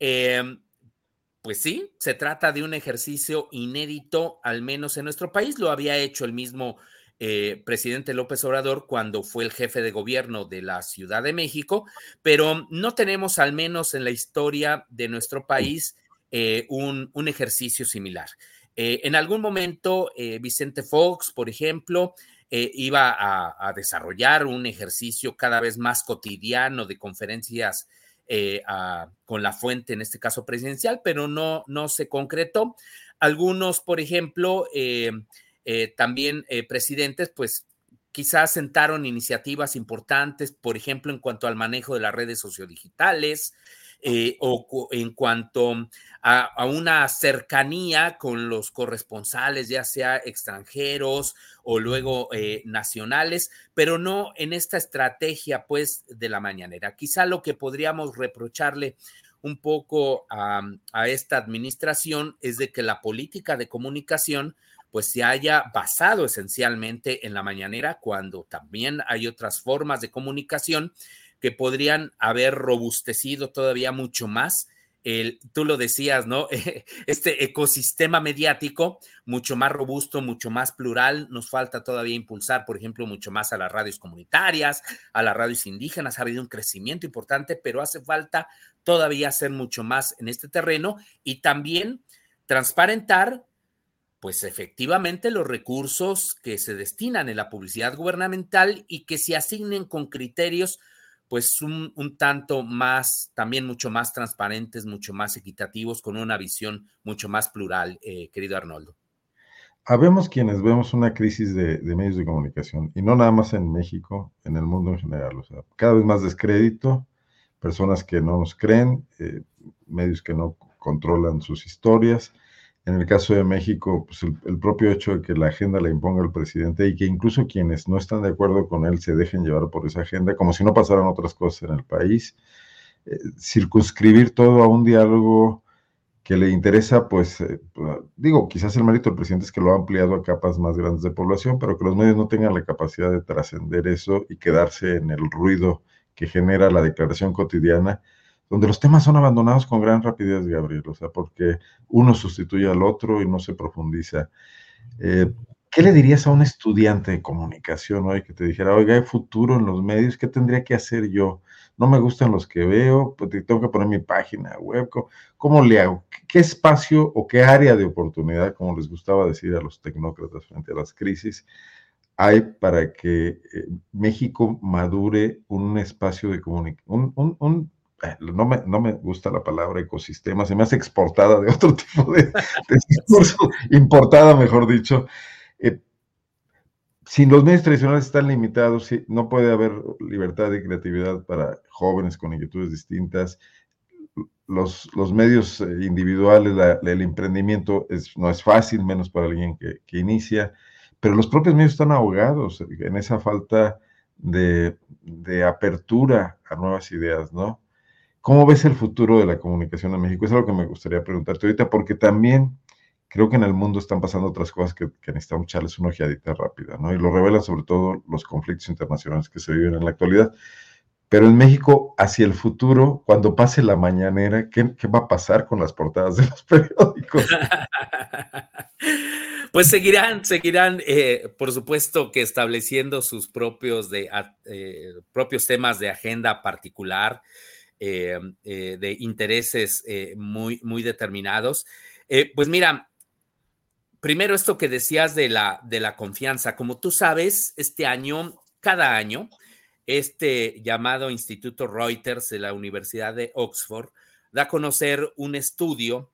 eh, pues sí, se trata de un ejercicio inédito, al menos en nuestro país, lo había hecho el mismo eh, presidente López Obrador cuando fue el jefe de gobierno de la Ciudad de México, pero no tenemos al menos en la historia de nuestro país eh, un, ejercicio similar. Eh, en algún momento, eh, Vicente Fox, por ejemplo, iba a, desarrollar un ejercicio cada vez más cotidiano de conferencias con la fuente, en este caso presidencial, pero no, no se concretó. Algunos, por ejemplo, también presidentes, pues quizás sentaron iniciativas importantes, por ejemplo, en cuanto al manejo de las redes sociodigitales, eh, o en cuanto a, una cercanía con los corresponsales, ya sea extranjeros o luego eh, nacionales, pero no en esta estrategia pues de la mañanera. Quizá lo que podríamos reprocharle un poco a, a esta administración es de que la política de comunicación pues se haya basado esencialmente en la mañanera cuando también hay otras formas de comunicación que podrían haber robustecido todavía mucho más el, tú lo decías, ¿no? Este ecosistema mediático mucho más robusto, mucho más plural. Nos falta todavía impulsar, por ejemplo, mucho más a las radios comunitarias, a las radios indígenas. Ha habido un crecimiento importante, pero hace falta todavía hacer mucho más en este terreno y también transparentar, pues efectivamente, los recursos que se destinan en la publicidad gubernamental y que se asignen con criterios pues un, tanto más, también mucho más transparentes, mucho más equitativos, con una visión mucho más plural, eh, querido Arnoldo. Habemos quienes vemos una crisis de, medios de comunicación, y no nada más en México, en el mundo en general. O sea, cada vez más descrédito, personas que no nos creen, eh, medios que no controlan sus historias, en el caso de México, pues el, propio hecho de que la agenda la imponga el presidente y que incluso quienes no están de acuerdo con él se dejen llevar por esa agenda, como si no pasaran otras cosas en el país, eh, circunscribir todo a un diálogo que le interesa, pues, eh, digo, quizás el mérito del presidente es que lo ha ampliado a capas más grandes de población, pero que los medios no tengan la capacidad de trascender eso y quedarse en el ruido que genera la declaración cotidiana, donde los temas son abandonados con gran rapidez, Gabriel, o sea, porque uno sustituye al otro y no se profundiza. Eh, ¿Qué le dirías a un estudiante de comunicación hoy que te dijera, oiga, hay futuro en los medios, ¿qué tendría que hacer yo? No me gustan los que veo, pues tengo que poner mi página web. ¿Cómo, le hago? ¿Qué espacio o qué área de oportunidad, como les gustaba decir a los tecnócratas frente a las crisis, hay para que eh, México madure un espacio de comunicación, un, no me, no me, gusta la palabra ecosistema, se me hace exportada de otro tipo de, de discurso, importada, mejor dicho, eh, si los medios tradicionales están limitados, no puede haber libertad y creatividad para jóvenes con inquietudes distintas. Los, los medios eh, individuales, el emprendimiento no es fácil, menos para alguien que, inicia, pero los propios medios están ahogados en esa falta de, de, apertura a nuevas ideas, ¿no? ¿Cómo ves el futuro de la comunicación en México? Es algo que me gustaría preguntarte ahorita, porque también creo que en el mundo están pasando otras cosas que, que necesitamos echarles una ojeadita rápida, ¿no? Y lo revelan sobre todo los conflictos internacionales que se viven en la actualidad. Pero en México, hacia el futuro, cuando pase la mañanera, ¿qué, qué va a pasar con las portadas de los periódicos? pues seguirán, seguirán, eh, por supuesto que estableciendo sus propios, de, eh, propios temas de agenda particular, eh, de intereses muy, muy determinados. pues mira, primero esto que decías de la, de la confianza. Como tú sabes, este año, cada año, este llamado Instituto Reuters de la Universidad de Oxford da a conocer un estudio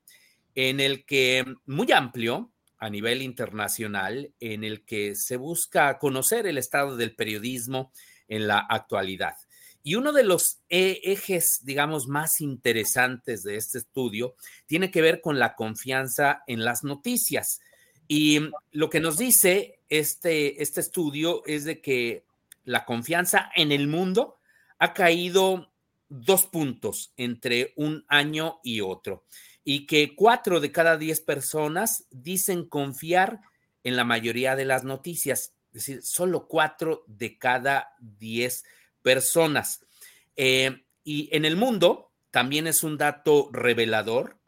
en el que, muy amplio a nivel internacional, en el que se busca conocer el estado del periodismo en la actualidad. Y uno de los e, ejes, digamos, más interesantes de este estudio tiene que ver con la confianza en las noticias. Y lo que nos dice este, este estudio es de que la confianza en el mundo ha caído dos puntos entre un año y otro y que cuatro de cada diez personas dicen confiar en la mayoría de las noticias, es decir, solo cuatro de cada diez personas. Eh, y en el mundo también es un dato revelador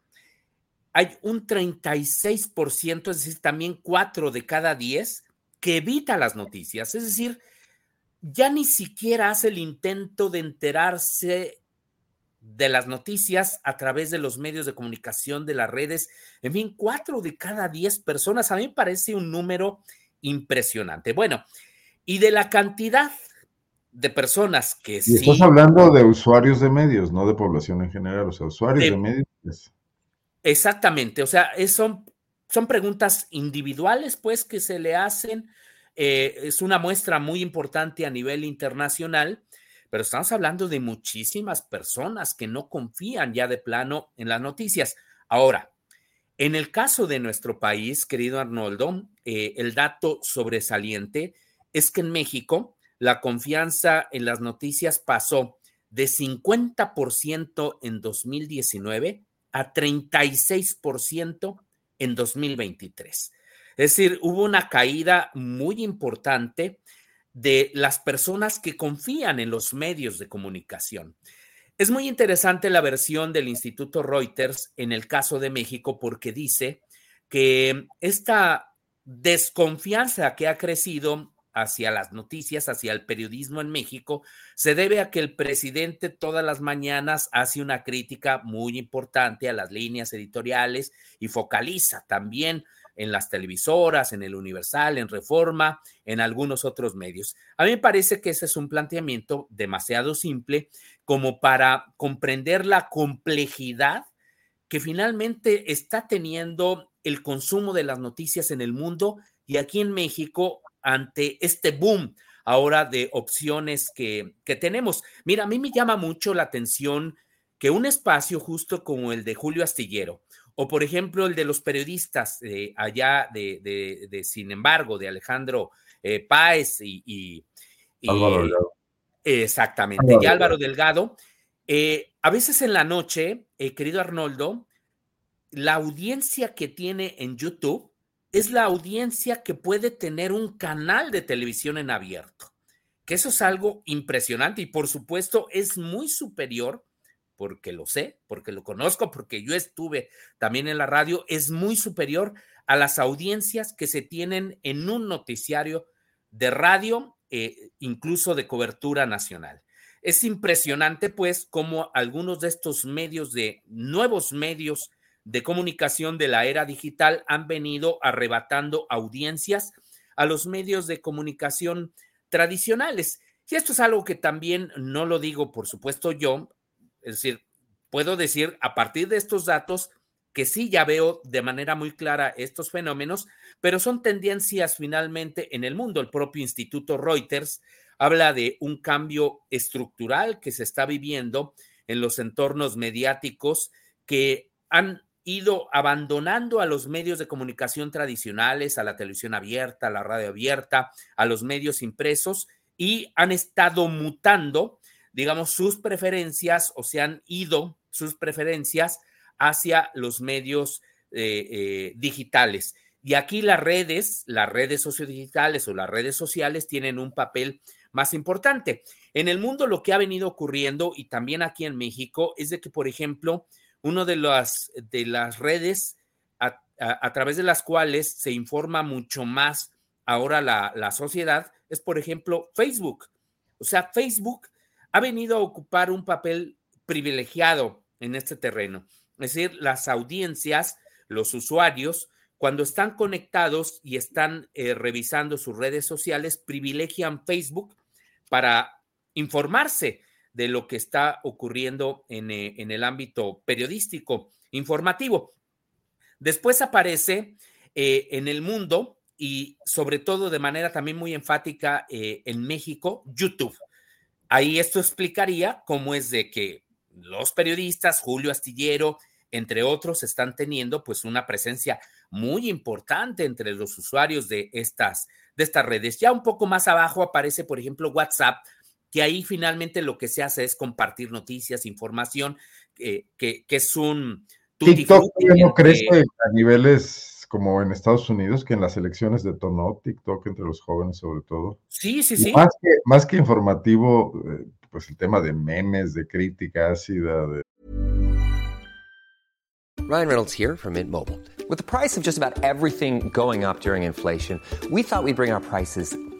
hay un 36%, es decir, también 4 de cada 10 que evita las noticias. Es decir, ya ni siquiera hace el intento de enterarse de las noticias a través de los medios de comunicación, de las redes. En fin, 4 de cada 10 personas. A mí me parece un número impresionante. Bueno, y de la cantidad de personas que y sí. Estás hablando de usuarios de medios, no de población en general, o sea, usuarios de, de medios. Exactamente, o sea, son, son preguntas individuales, pues, que se le hacen. Eh, es una muestra muy importante a nivel internacional, pero estamos hablando de muchísimas personas que no confían ya de plano en las noticias. Ahora, en el caso de nuestro país, querido Arnoldo, eh, el dato sobresaliente es que en México la confianza en las noticias pasó de 50% en 2019 a 36% en 2023. Es decir, hubo una caída muy importante de las personas que confían en los medios de comunicación. Es muy interesante la versión del Instituto Reuters en el caso de México porque dice que esta desconfianza que ha crecido hacia las noticias, hacia el periodismo en México, se debe a que el presidente todas las mañanas hace una crítica muy importante a las líneas editoriales y focaliza también en las televisoras, en el Universal, en Reforma, en algunos otros medios. A mí me parece que ese es un planteamiento demasiado simple como para comprender la complejidad que finalmente está teniendo el consumo de las noticias en el mundo y aquí en México ante este boom ahora de opciones que, tenemos. Mira, a mí me llama mucho la atención que un espacio justo como el de Julio Astillero, o por ejemplo el de los periodistas allá de, sin embargo, de Alejandro eh, Páez y, Álvaro Delgado. Exactamente, y Álvaro Delgado. Eh, a veces en la noche, eh, querido Arnoldo, la audiencia que tiene en YouTube es la audiencia que puede tener un canal de televisión en abierto, que eso es algo impresionante y por supuesto es muy superior, porque lo sé, porque lo conozco, porque yo estuve también en la radio, es muy superior a las audiencias que se tienen en un noticiario de radio, eh, incluso de cobertura nacional. Es impresionante, pues, cómo algunos de estos medios de nuevos medios de comunicación de la era digital han venido arrebatando audiencias a los medios de comunicación tradicionales. Y esto es algo que también no lo digo, por supuesto, yo, es decir, puedo decir a partir de estos datos que sí ya veo de manera muy clara estos fenómenos, pero son tendencias finalmente en el mundo. El propio Instituto Reuters habla de un cambio estructural que se está viviendo en los entornos mediáticos que han ido abandonando a los medios de comunicación tradicionales, a la televisión abierta, a la radio abierta, a los medios impresos y han estado mutando, digamos, sus preferencias o se han ido sus preferencias hacia los medios eh, eh, digitales. Y aquí las redes, las redes sociodigitales o las redes sociales tienen un papel más importante. En el mundo lo que ha venido ocurriendo y también aquí en México es de que, por ejemplo, una de las, de las redes a, través de las cuales se informa mucho más ahora la, la sociedad es, por ejemplo, Facebook. O sea, Facebook ha venido a ocupar un papel privilegiado en este terreno. Es decir, las audiencias, los usuarios, cuando están conectados y están eh, revisando sus redes sociales, privilegian Facebook para informarse de lo que está ocurriendo en, eh, en el ámbito periodístico informativo. Después aparece eh, en el mundo y sobre todo de manera también muy enfática eh, en México, YouTube. Ahí esto explicaría cómo es de que los periodistas, Julio Astillero, entre otros, están teniendo pues una presencia muy importante entre los usuarios de estas, de estas redes. Ya un poco más abajo aparece, por ejemplo, WhatsApp, que ahí finalmente lo que se hace es compartir noticias, información, eh, que, es un... TikTok no crece a niveles como en Estados Unidos, que en las elecciones detonó TikTok entre los jóvenes sobre todo. Sí, sí, sí. Más que, más que informativo, eh, pues el tema de memes, de crítica ácida. De... Ryan Reynolds here from Mint Mobile. With the price of just about everything going up during inflation, we thought we'd bring our prices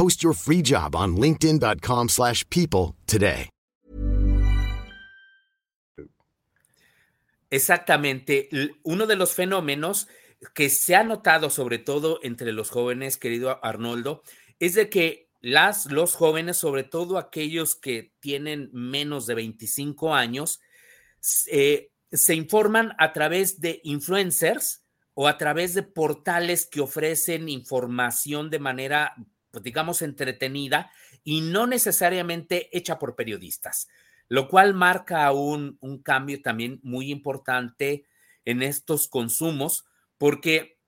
Post your free job on linkedin.com/people today. Exactamente. Uno de los fenómenos que se ha notado sobre todo entre los jóvenes, querido Arnoldo, es de que las, los jóvenes, sobre todo aquellos que tienen menos de 25 años, eh, se informan a través de influencers o a través de portales que ofrecen información de manera, pues, digamos, entretenida y no necesariamente hecha por periodistas lo cual marca un, un cambio también muy importante en estos consumos, porque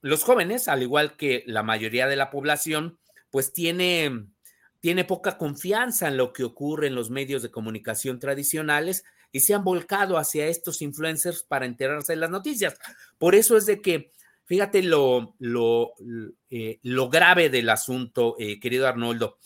los jóvenes, al igual que la mayoría de la población, pues tiene, tiene poca confianza en lo que ocurre en los medios de comunicación tradicionales y se han volcado hacia estos influencers para enterarse de las noticias. Por eso es de que, fíjate lo, lo, eh, lo grave del asunto, eh, querido Arnoldo,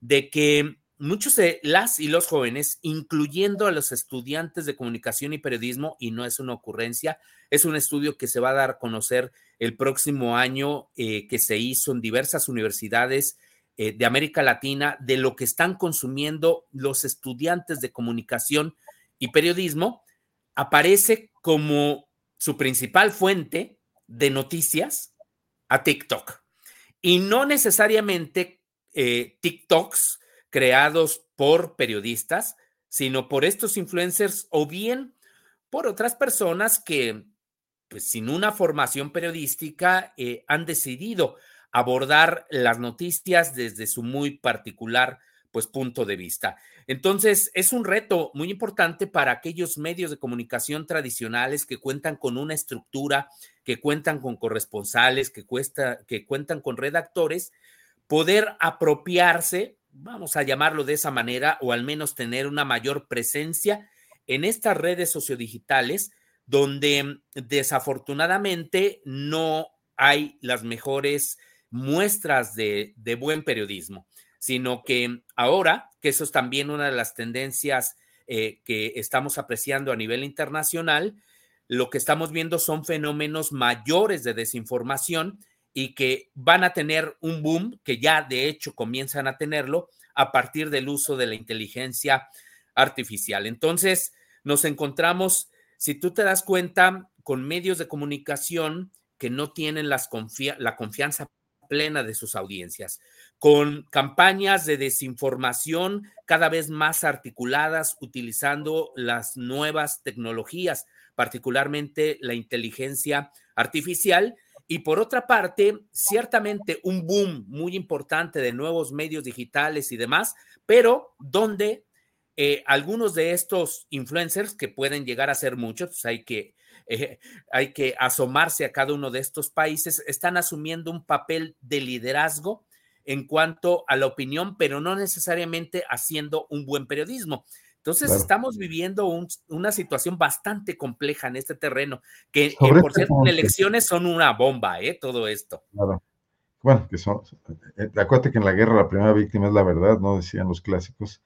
de que muchos de las y los jóvenes, incluyendo a los estudiantes de comunicación y periodismo, y no es una ocurrencia, es un estudio que se va a dar a conocer el próximo año, eh, que se hizo en diversas universidades de América Latina de lo que están consumiendo los estudiantes de comunicación y periodismo, aparece como su principal fuente de noticias a TikTok. Y no necesariamente eh, TikToks creados por periodistas, sino por estos influencers o bien por otras personas que, pues, sin una formación periodística, eh, han decidido abordar las noticias desde su muy particular pues punto de vista. Entonces, es un reto muy importante para aquellos medios de comunicación tradicionales que cuentan con una estructura, que cuentan con corresponsales, que, cuesta, que cuentan con redactores, poder apropiarse, vamos a llamarlo de esa manera, o al menos tener una mayor presencia en estas redes sociodigitales, donde desafortunadamente no hay las mejores muestras de, de buen periodismo sino que ahora, que eso es también una de las tendencias eh, que estamos apreciando a nivel internacional, lo que estamos viendo son fenómenos mayores de desinformación y que van a tener un boom, que ya de hecho comienzan a tenerlo a partir del uso de la inteligencia artificial. Entonces, nos encontramos, si tú te das cuenta, con medios de comunicación que no tienen las la confianza plena de sus audiencias con campañas de desinformación cada vez más articuladas utilizando las nuevas tecnologías, particularmente la inteligencia artificial. Y por otra parte, ciertamente un boom muy importante de nuevos medios digitales y demás, pero donde eh, algunos de estos influencers, que pueden llegar a ser muchos, pues hay que, eh, hay que asomarse a cada uno de estos países, están asumiendo un papel de liderazgo en cuanto a la opinión, pero no necesariamente haciendo un buen periodismo. Entonces estamos viviendo una situación bastante compleja en este terreno, que, por este cierto, en elecciones son una bomba, ¿eh? Todo esto. Claro. Bueno, que son, eh, acuérdate que en la guerra la primera víctima es la verdad, ¿no? Decían los clásicos.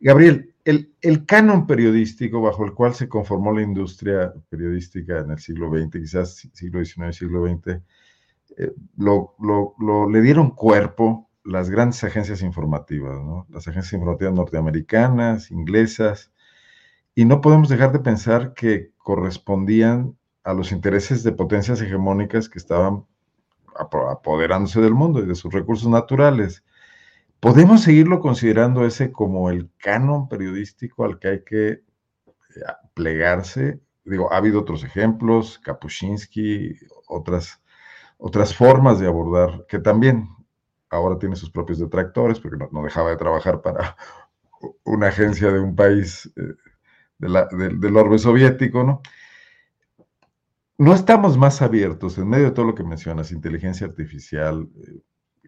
Gabriel, el, el, canon periodístico bajo el cual se conformó la industria periodística en el siglo XX, quizás siglo XIX, siglo XX, eh, lo, le dieron cuerpo las grandes agencias informativas, las agencias informativas norteamericanas, inglesas, y no podemos dejar de pensar que correspondían a los intereses de potencias hegemónicas que estaban apoderándose del mundo y de sus recursos naturales. ¿Podemos seguirlo considerando ese como el canon periodístico al que hay que eh, plegarse? Digo, ha habido otros ejemplos, Kapuscinski, otras otras formas de abordar, que también ahora tiene sus propios detractores, porque no, dejaba de trabajar para una agencia de un país eh, del orbe soviético, ¿no? No estamos más abiertos en medio de todo lo que mencionas, inteligencia artificial, eh,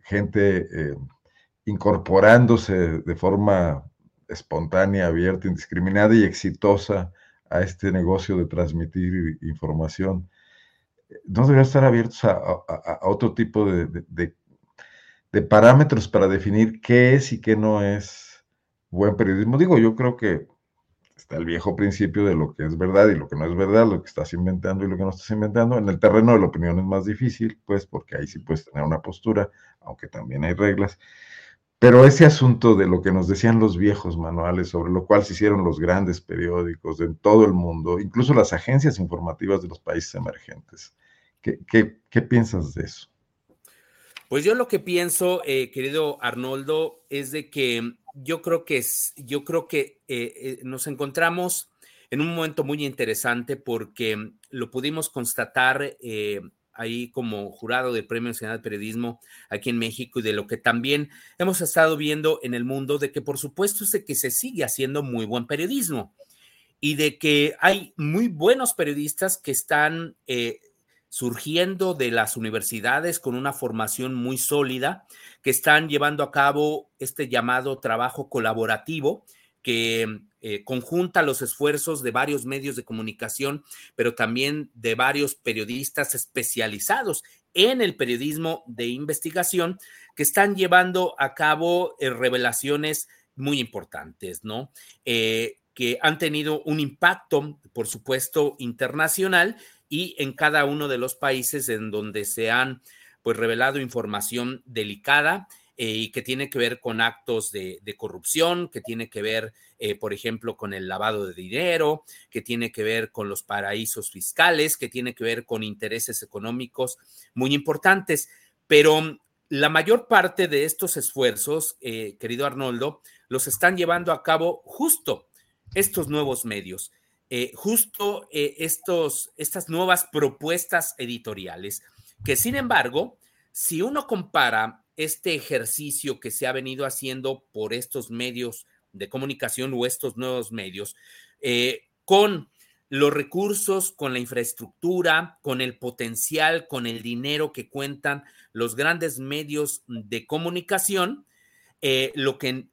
gente eh, incorporándose de forma espontánea, abierta, indiscriminada y exitosa a este negocio de transmitir información no debería estar abiertos a, otro tipo de, parámetros para definir qué es y qué no es buen periodismo. Digo, yo creo que está el viejo principio de lo que es verdad y lo que no es verdad, lo que estás inventando y lo que no estás inventando. En el terreno de la opinión es más difícil, pues, porque ahí sí puedes tener una postura, aunque también hay reglas. Pero ese asunto de lo que nos decían los viejos manuales, sobre lo cual se hicieron los grandes periódicos de todo el mundo, incluso las agencias informativas de los países emergentes, ¿qué, piensas de eso? Pues yo lo que pienso, eh, querido Arnoldo, es de que yo creo que, yo creo que eh, eh, nos encontramos en un momento muy interesante porque lo pudimos constatar ahí como jurado del Premio Nacional de Periodismo aquí en México y de lo que también hemos estado viendo en el mundo, de que por supuesto es que se sigue haciendo muy buen periodismo y de que hay muy buenos periodistas que están eh, surgiendo de las universidades con una formación muy sólida, que están llevando a cabo este llamado trabajo colaborativo que eh, conjunta los esfuerzos de varios medios de comunicación, pero también de varios periodistas especializados en el periodismo de investigación que están llevando a cabo eh, revelaciones muy importantes, ¿no? Eh, que han tenido un impacto, por supuesto, internacional y en cada uno de los países en donde se han pues revelado información delicada eh, y que tiene que ver con actos de, corrupción, que tiene que ver, eh, por ejemplo, con el lavado de dinero, que tiene que ver con los paraísos fiscales, que tiene que ver con intereses económicos muy importantes. Pero la mayor parte de estos esfuerzos, eh, querido Arnoldo, los están llevando a cabo justo estos nuevos medios, justo estos, estas nuevas propuestas editoriales, que sin embargo, si uno compara este ejercicio que se ha venido haciendo por estos medios de comunicación o estos nuevos medios, eh, con los recursos, con la infraestructura, con el potencial, con el dinero que cuentan los grandes medios de comunicación, eh, lo que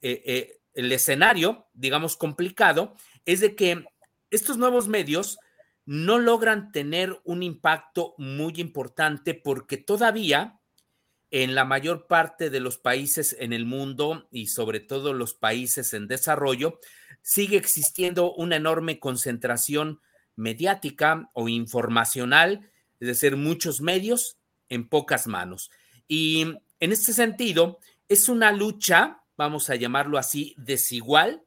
eh, el escenario, digamos, complicado, es de que estos nuevos medios no logran tener un impacto muy importante porque todavía en la mayor parte de los países en el mundo y sobre todo los países en desarrollo, sigue existiendo una enorme concentración mediática o informacional, es decir, muchos medios en pocas manos. Y en este sentido, es una lucha, vamos a llamarlo así, desigual,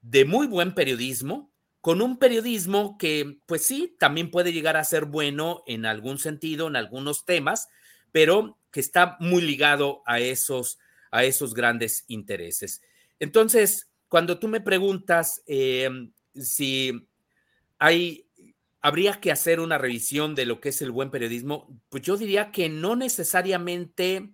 de muy buen periodismo, con un periodismo que, pues sí, también puede llegar a ser bueno en algún sentido, en algunos temas, pero que está muy ligado a esos, a esos grandes intereses. Entonces, cuando tú me preguntas em, si hay, habría que hacer una revisión de lo que es el buen periodismo, pues yo diría que no necesariamente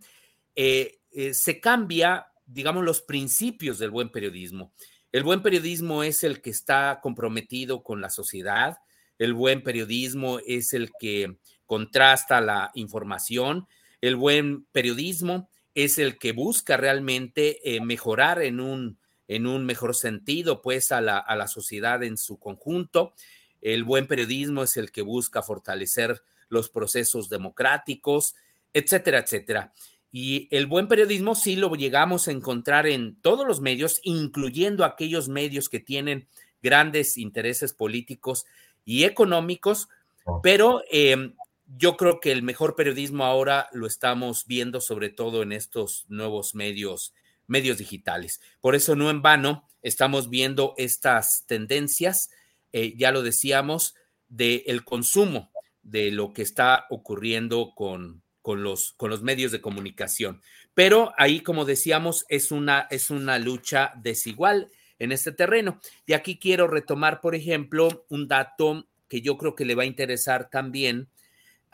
eh, eh, se cambia, digamos, los principios del buen periodismo. El buen periodismo es el que está comprometido con la sociedad, el buen periodismo es el que contrasta la información, el buen periodismo es el que busca realmente eh, mejorar en un, en un mejor sentido, pues, a la, a la sociedad en su conjunto. El buen periodismo es el que busca fortalecer los procesos democráticos, etcétera, etcétera. Y el buen periodismo sí lo llegamos a encontrar en todos los medios, incluyendo aquellos medios que tienen grandes intereses políticos y económicos, oh. pero em, yo creo que el mejor periodismo ahora lo estamos viendo sobre todo en estos nuevos medios, medios digitales. Por eso no en vano estamos viendo estas tendencias, eh, ya lo decíamos, del consumo de lo que está ocurriendo con, con, los, con los medios de comunicación. Pero ahí, como decíamos, es una, es una lucha desigual en este terreno. Y aquí quiero retomar, por ejemplo, un dato que yo creo que le va a interesar también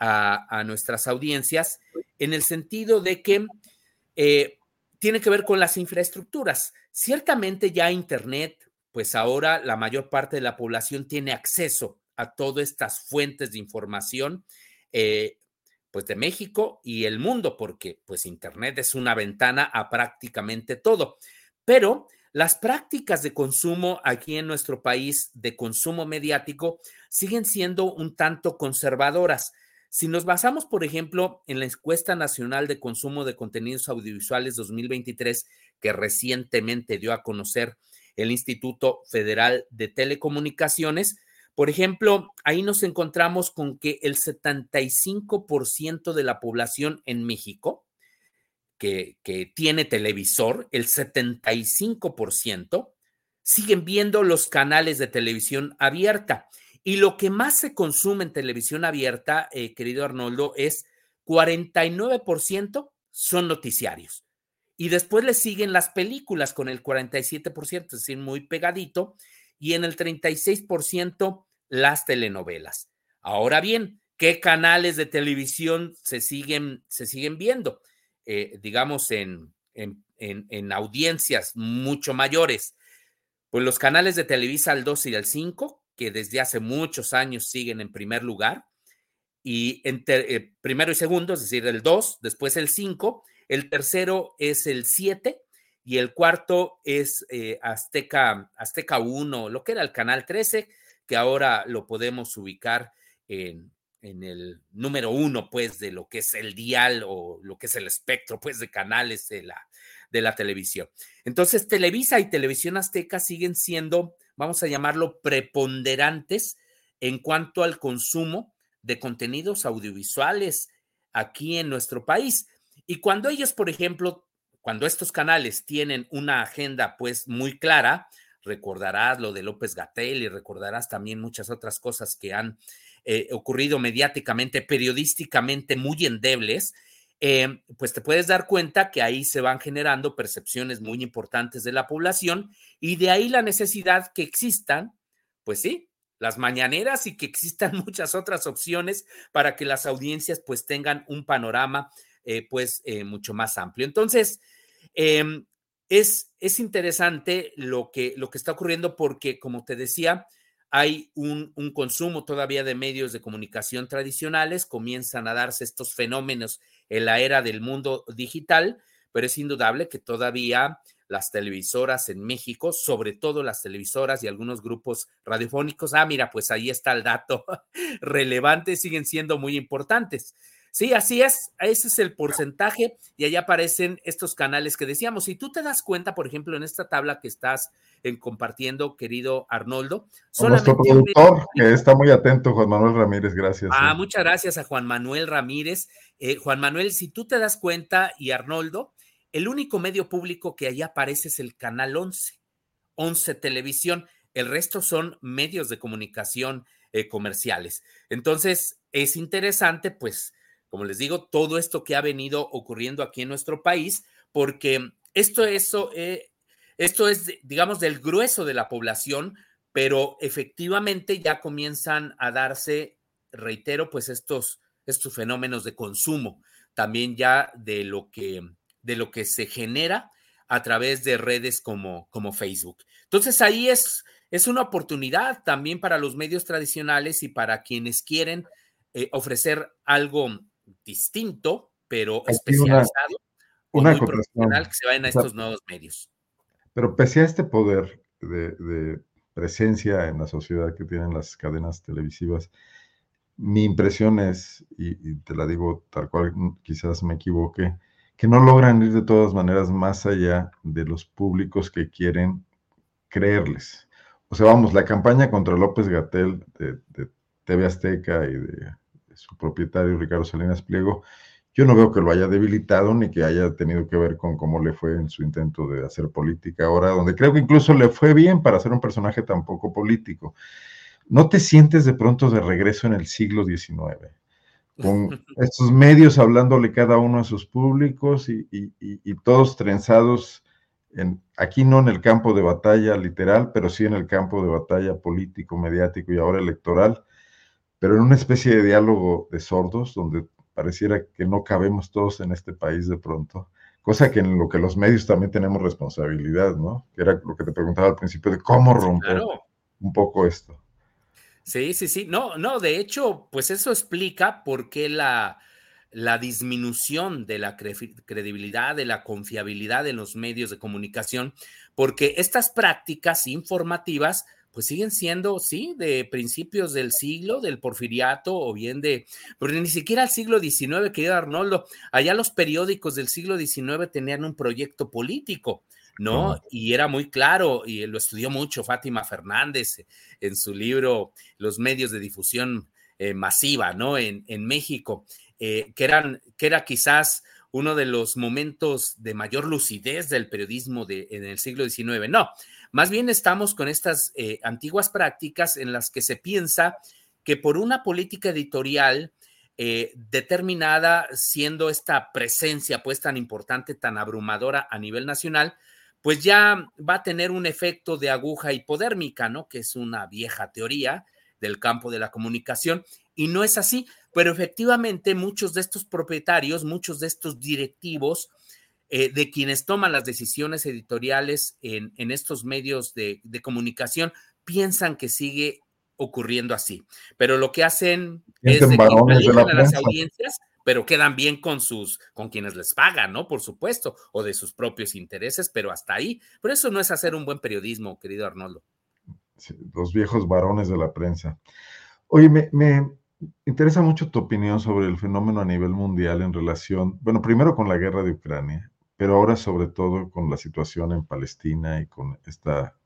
a, nuestras audiencias en el sentido de que eh, tiene que ver con las infraestructuras. Ciertamente ya Internet, pues ahora la mayor parte de la población tiene acceso a todas estas fuentes de información, eh, pues de México y el mundo, porque pues Internet es una ventana a prácticamente todo. Pero las prácticas de consumo aquí en nuestro país, de consumo mediático, siguen siendo un tanto conservadoras. Si nos basamos, por ejemplo, en la encuesta nacional de consumo de contenidos audiovisuales 2023 que recientemente dio a conocer el Instituto Federal de Telecomunicaciones, por ejemplo, ahí nos encontramos con que el 75% de la población en México que, tiene televisor, el 75%, siguen viendo los canales de televisión abierta y lo que más se consume en televisión abierta, eh, querido Arnoldo, es 49% son noticiarios. Y después le siguen las películas con el 47%, es decir, muy pegadito, y en el 36% las telenovelas. Ahora bien, ¿qué canales de televisión se siguen, se siguen viendo? Eh, digamos, en, en, en, audiencias mucho mayores. Pues los canales de Televisa al 2 y al 5, que desde hace muchos años siguen en primer lugar, y en eh, primero y segundo, es decir, el 2, después el 5, el tercero es el 7 y el cuarto es eh, Azteca, Azteca 1, lo que era el canal 13, que ahora lo podemos ubicar en, en el número uno, pues, de lo que es el dial o lo que es el espectro, pues, de canales de la, de la televisión. Entonces, Televisa y Televisión Azteca siguen siendo vamos a llamarlo, preponderantes en cuanto al consumo de contenidos audiovisuales aquí en nuestro país. Y cuando ellos, por ejemplo, cuando estos canales tienen una agenda pues muy clara, recordarás lo de López Gatel y recordarás también muchas otras cosas que han eh, ocurrido mediáticamente, periodísticamente muy endebles, eh, pues te puedes dar cuenta que ahí se van generando percepciones muy importantes de la población y de ahí la necesidad que existan, pues sí, las mañaneras y que existan muchas otras opciones para que las audiencias pues tengan un panorama eh, pues mucho más amplio. Entonces, em, es, es interesante lo que, lo que está ocurriendo porque, como te decía, hay un, consumo todavía de medios de comunicación tradicionales, comienzan a darse estos fenómenos en la era del mundo digital, pero es indudable que todavía las televisoras en México, sobre todo las televisoras y algunos grupos radiofónicos, ah, mira, pues ahí está el dato relevante, siguen siendo muy importantes. Sí, así es, ese es el porcentaje y ahí aparecen estos canales que decíamos. Si tú te das cuenta, por ejemplo, en esta tabla que estás en compartiendo, querido Arnoldo. Nuestro productor, que está muy atento, Juan Manuel Ramírez, gracias. Ah, muchas gracias a Juan Manuel Ramírez. Eh, Juan Manuel, si tú te das cuenta, y Arnoldo, el único medio público que ahí aparece es el Canal 11, 11 Televisión. El resto son medios de comunicación eh, comerciales. Entonces, es interesante, pues, como les digo, todo esto que ha venido ocurriendo aquí en nuestro país, porque esto, eh, esto es, digamos, del grueso de la población, pero efectivamente ya comienzan a darse, reitero, pues estos, estos fenómenos de consumo, también ya de lo que, de lo que se genera a través de redes como, como Facebook. Entonces ahí es, es una oportunidad también para los medios tradicionales y para quienes quieren eh, ofrecer algo distinto, pero especializado, una, muy profesional que se vayan a estos nuevos medios. Pero pese a este poder de, presencia en la sociedad que tienen las cadenas televisivas, mi impresión es, y, te la digo tal cual, quizás me equivoque, que no logran ir de todas maneras más allá de los públicos que quieren creerles. O sea, vamos, la campaña contra López Gatel de, de TV Azteca y de su propietario Ricardo Salinas Pliego, yo no veo que lo haya debilitado ni que haya tenido que ver con cómo le fue en su intento de hacer política ahora, donde creo que incluso le fue bien para ser un personaje tan poco político. ¿No te sientes de pronto de regreso en el siglo XIX? Con estos medios hablándole cada uno a sus públicos y, y todos trenzados, en, aquí no en el campo de batalla literal, pero sí en el campo de batalla político, mediático y ahora electoral, pero en una especie de diálogo de sordos donde pareciera que no cabemos todos en este país de pronto, cosa que en lo que los medios también tenemos responsabilidad, ¿no? Que era lo que te preguntaba al principio de cómo romper un poco esto. Sí, sí, sí. No, no, de hecho, pues eso explica por qué la, la disminución de la credibilidad, de la confiabilidad en los medios de comunicación, porque estas prácticas informativas pues siguen siendo, sí, de principios del siglo, del porfiriato o bien de, pero ni siquiera al siglo XIX, querido Arnoldo, allá los periódicos del siglo XIX tenían un proyecto político. ¿no? Y era muy claro, y lo estudió mucho Fátima Fernández en su libro Los medios de difusión eh, masiva, ¿no? En, en México, eh, que, eran, que era quizás uno de los momentos de mayor lucidez del periodismo de, en el siglo XIX. No, más bien estamos con estas eh, antiguas prácticas en las que se piensa que por una política editorial eh, determinada, siendo esta presencia pues tan importante, tan abrumadora a nivel nacional, pues ya va a tener un efecto de aguja hipodérmica, ¿no? Que es una vieja teoría del campo de la comunicación y no es así, pero efectivamente muchos de estos propietarios, muchos de estos directivos, eh, de quienes toman las decisiones editoriales en, estos medios de, comunicación piensan que sigue ocurriendo así. Pero lo que hacen es de que a las audiencias, pero quedan bien con sus, con quienes les pagan, ¿no? Por supuesto, o de sus propios intereses, pero hasta ahí. Pero eso no es hacer un buen periodismo, querido Arnoldo. los viejos varones de la prensa. Oye, me, me, interesa mucho tu opinión sobre el fenómeno a nivel mundial en relación, bueno, primero con la guerra de Ucrania pero ahora sobre todo con la situación en Palestina y con esta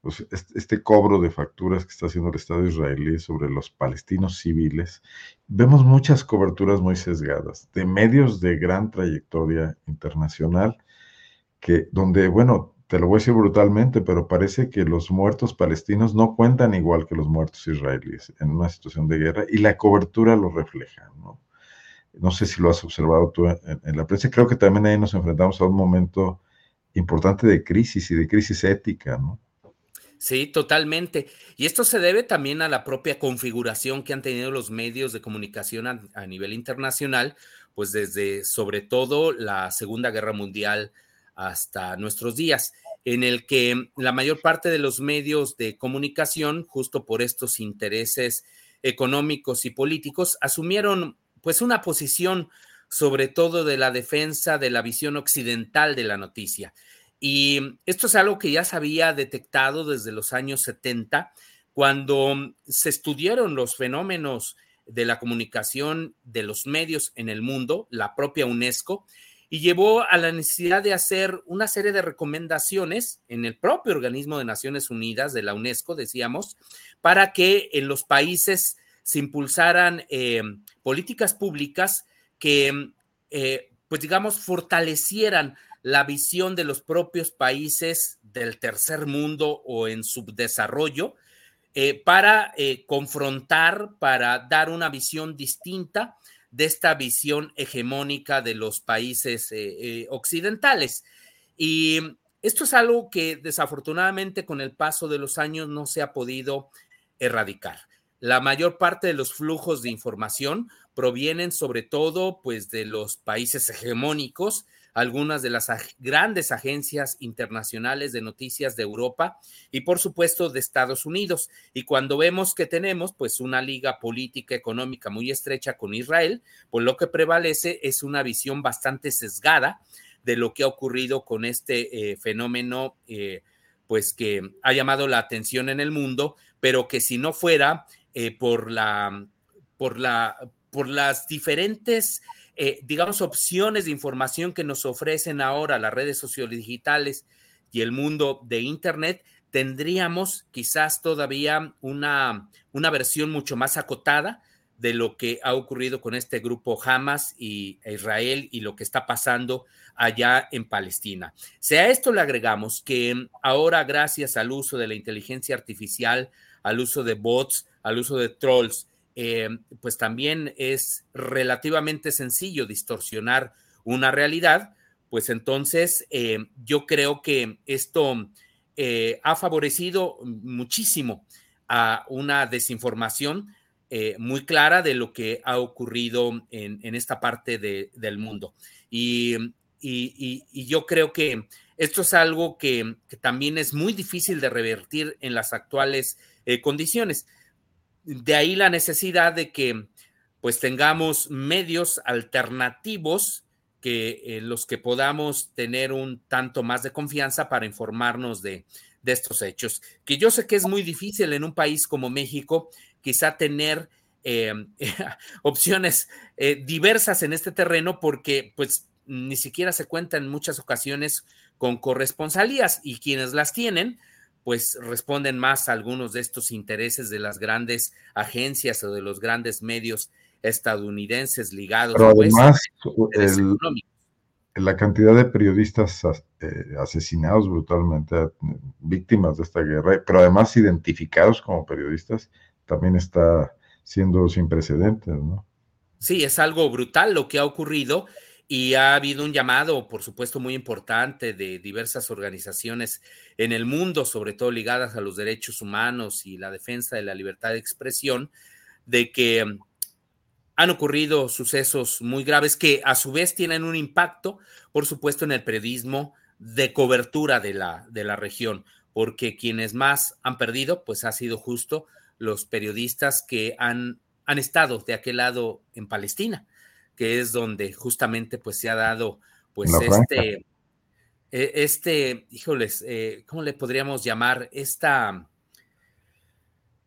pues, este, cobro de facturas que está haciendo el Estado israelí sobre los palestinos civiles, vemos muchas coberturas muy sesgadas de medios de gran trayectoria internacional, que donde, bueno, te lo voy a decir brutalmente, pero parece que los muertos palestinos no cuentan igual que los muertos israelíes en una situación de guerra y la cobertura lo refleja, ¿no? No sé si lo has observado tú en la prensa, creo que también ahí nos enfrentamos a un momento importante de crisis y de crisis ética, ¿no? Sí, totalmente. Y esto se debe también a la propia configuración que han tenido los medios de comunicación a, nivel internacional, pues desde sobre todo la Segunda Guerra Mundial hasta nuestros días, en el que la mayor parte de los medios de comunicación, justo por estos intereses económicos y políticos, asumieron pues una posición sobre todo de la defensa de la visión occidental de la noticia. Y esto es algo que ya se había detectado desde los años 70, cuando se estudiaron los fenómenos de la comunicación de los medios en el mundo, la propia UNESCO, y llevó a la necesidad de hacer una serie de recomendaciones en el propio organismo de Naciones Unidas, de la UNESCO, decíamos, para que en los países se impulsaran eh, políticas públicas que, eh, pues digamos, fortalecieran la visión de los propios países del tercer mundo o en subdesarrollo eh, para eh, confrontar, para dar una visión distinta de esta visión hegemónica de los países occidentales. Y esto es algo que desafortunadamente con el paso de los años no se ha podido erradicar. La mayor parte de los flujos de información provienen sobre todo pues de los países hegemónicos, algunas de las grandes agencias internacionales de noticias de Europa y por supuesto de Estados Unidos. Y cuando vemos que tenemos pues una liga política económica muy estrecha con Israel, pues lo que prevalece es una visión bastante sesgada de lo que ha ocurrido con este eh, fenómeno eh, pues que ha llamado la atención en el mundo, pero que si no fuera eh, por la por la por las diferentes, eh, digamos, opciones de información que nos ofrecen ahora las redes sociodigitales y el mundo de Internet, tendríamos quizás todavía una, una versión mucho más acotada de lo que ha ocurrido con este grupo Hamas y Israel y lo que está pasando allá en Palestina. Si a esto le agregamos que ahora gracias al uso de la inteligencia artificial, al uso de bots, al uso de trolls, eh, pues también es relativamente sencillo distorsionar una realidad, pues entonces eh, yo creo que esto eh, ha favorecido muchísimo a una desinformación muy clara de lo que ha ocurrido en, esta parte del mundo. Y, yo creo que esto es algo que, también es muy difícil de revertir en las actuales condiciones de ahí la necesidad de que pues tengamos medios alternativos que los que podamos tener un tanto más de confianza para informarnos de, estos hechos. Que yo sé que es muy difícil en un país como México, quizá tener eh, opciones eh, diversas en este terreno, porque pues ni siquiera se cuenta en muchas ocasiones con corresponsalías y quienes las tienen, pues responden más a algunos de estos intereses de las grandes agencias o de los grandes medios estadounidenses ligados Pero además, la cantidad de periodistas eh, asesinados brutalmente, víctimas de esta guerra, pero además identificados como periodistas, también está siendo sin precedentes, ¿no? Sí, es algo brutal lo que ha ocurrido y ha habido un llamado, por supuesto, muy importante de diversas organizaciones en el mundo, sobre todo ligadas a los derechos humanos y la defensa de la libertad de expresión, de que mm, han ocurrido sucesos muy graves que a su vez tienen un impacto, por supuesto, en el periodismo de cobertura de la, de la región, porque quienes más han perdido, pues ha sido justo los periodistas que han, han estado de aquel lado en Palestina que es donde justamente pues se ha dado pues este, e, este, híjoles, eh, ¿cómo le podríamos llamar? Esta,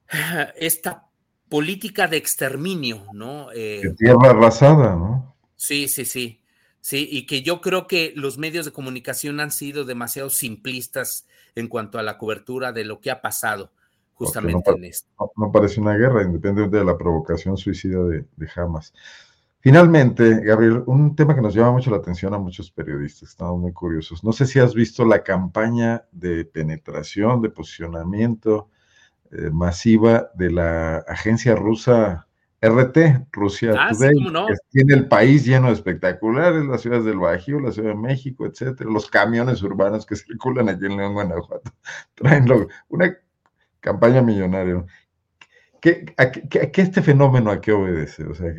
esta política de exterminio, ¿no? Eh, tierra arrasada, ¿no? Sí, sí, sí. Sí, y que yo creo que los medios de comunicación han sido demasiado simplistas en cuanto a la cobertura de lo que ha pasado justamente no, en esto. No, parece una guerra, independientemente de la provocación suicida de, de Hamas. Finalmente, Gabriel, un tema que nos llama mucho la atención a muchos periodistas, estamos muy curiosos. No sé si has visto la campaña de penetración, de posicionamiento eh, masiva de la agencia rusa RT, Rusia Ah, sí, Today, cómo no. que tiene el país lleno de espectaculares, las ciudades del Bajío, la Ciudad de México, etcétera, los camiones urbanos que circulan aquí en León, Guanajuato, traen lo- una campaña millonaria. ¿Qué, a, qué- a qué este fenómeno a qué obedece? O sea,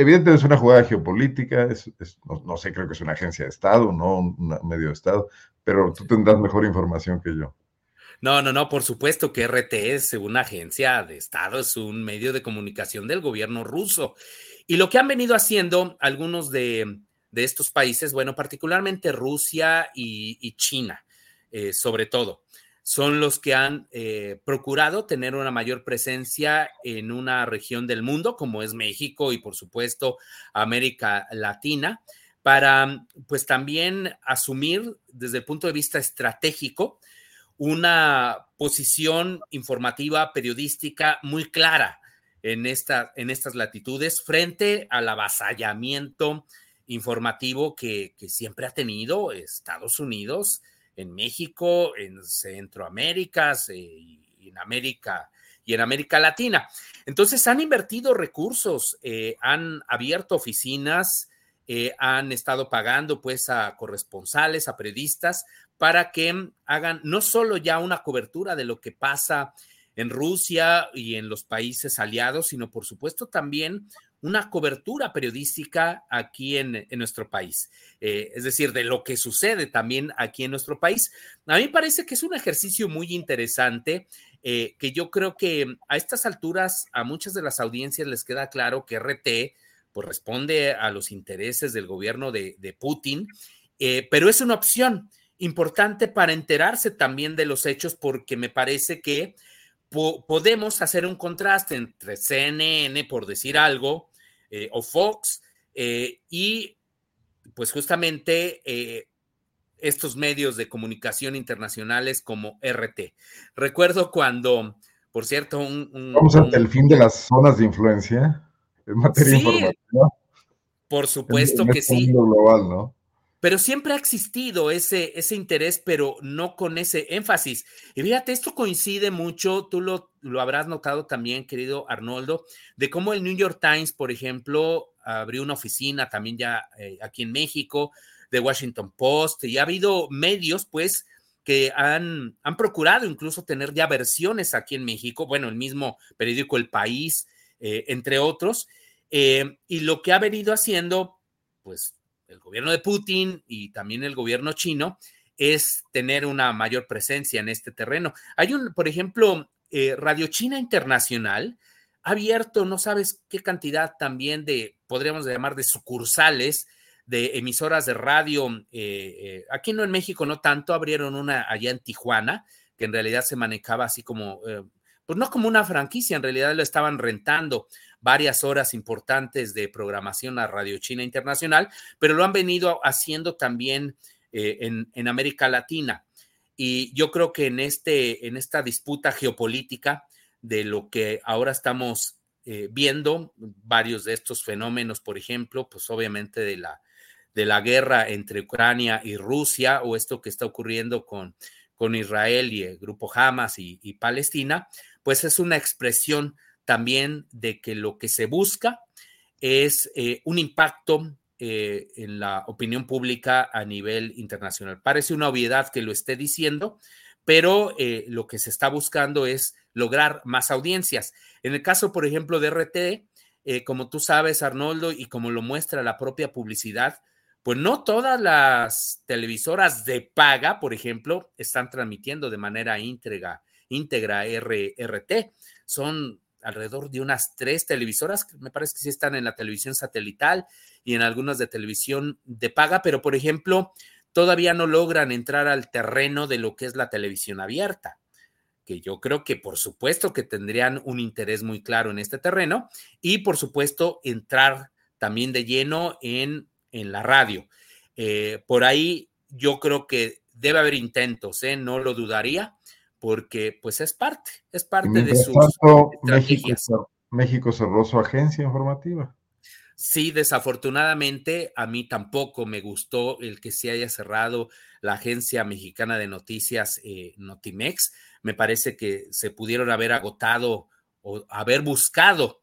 evidentemente es una jugada geopolítica, es- es- no, no sé, creo que es una agencia de Estado, no un medio de Estado, pero tú tendrás mejor información que yo. No, no, no, por supuesto que RT es una agencia de Estado, es un medio de comunicación del gobierno ruso. Y lo que han venido haciendo algunos de, de estos países, bueno, particularmente Rusia y, y China, eh, sobre todo, son los que han eh, procurado tener una mayor presencia en una región del mundo, como es México y por supuesto América Latina, para pues también asumir desde el punto de vista estratégico una posición informativa, periodística muy clara en, esta, en estas latitudes frente al avasallamiento informativo que, que siempre ha tenido Estados Unidos en México, en Centroamérica y en América y en América Latina. Entonces han invertido recursos, eh, han abierto oficinas, eh, han estado pagando pues a corresponsales, a periodistas, para que hagan no solo ya una cobertura de lo que pasa en Rusia y en los países aliados, sino por supuesto también una cobertura periodística aquí en, nuestro país, eh, es decir, de lo que sucede también aquí en nuestro país. A mí parece que es un ejercicio muy interesante, eh, que yo creo que a estas alturas a muchas de las audiencias les queda claro que RT pues, responde a los intereses del gobierno de, Putin, eh, pero es una opción importante para enterarse también de los hechos porque me parece que po podemos hacer un contraste entre CNN, por decir algo, eh, o Fox, eh, y pues justamente eh, estos medios de comunicación internacionales como RT. Recuerdo cuando, por cierto, un... un Vamos ante un, el fin de las zonas de influencia en materia Sí, informativa. Por supuesto en, en que este sí. mundo global, ¿no? Pero siempre ha existido ese, ese interés, pero no con ese énfasis. Y fíjate, esto coincide mucho, tú lo, lo habrás notado también, querido Arnoldo, de cómo el New York Times, por ejemplo, abrió una oficina también ya eh, aquí en México, de Washington Post, y ha habido medios, pues, que han, han procurado incluso tener ya versiones aquí en México, bueno, el mismo periódico El País, eh, entre otros, eh, y lo que ha venido haciendo, pues, el gobierno de Putin y también el gobierno chino es tener una mayor presencia en este terreno. Hay un, por ejemplo, eh, Radio China Internacional ha abierto, no sabes qué cantidad también de, podríamos llamar, de sucursales de emisoras de radio. Eh, eh, aquí no en México, no tanto, abrieron una allá en Tijuana, que en realidad se manejaba así como, pues no como una franquicia, en realidad lo estaban rentando varias horas importantes de programación a Radio China Internacional, pero lo han venido haciendo también en, América Latina. Y yo creo que en, este, en esta disputa geopolítica de lo que ahora estamos eh, viendo, varios de estos fenómenos, por ejemplo, pues obviamente de la, de la guerra entre Ucrania y Rusia o esto que está ocurriendo con, con Israel y el grupo Hamas y, Palestina, pues es una expresión también de que lo que se busca es eh, un impacto eh, en la opinión pública a nivel internacional. Parece una obviedad que lo esté diciendo, pero eh, lo que se está buscando es lograr más audiencias. En el caso, por ejemplo, de RT, eh, como tú sabes, Arnoldo, y como lo muestra la propia publicidad, pues no todas las televisoras de paga, por ejemplo, están transmitiendo de manera íntegra, íntegra RT. Son alrededor de unas tres televisoras, me parece que sí están en la televisión satelital y en algunas de televisión de paga, pero por ejemplo, todavía no logran entrar al terreno de lo que es la televisión abierta, que yo creo que por supuesto que tendrían un interés muy claro en este terreno y por supuesto entrar también de lleno en en la radio. Eh, por ahí yo creo que debe haber intentos, ¿eh? no lo dudaría, porque pues es parte, es parte de sus estrategias. México, México cerró su agencia informativa. Sí, desafortunadamente a mí tampoco me gustó el que se haya cerrado la agencia mexicana de noticias eh, Notimex. Me parece que se pudieron haber agotado o haber buscado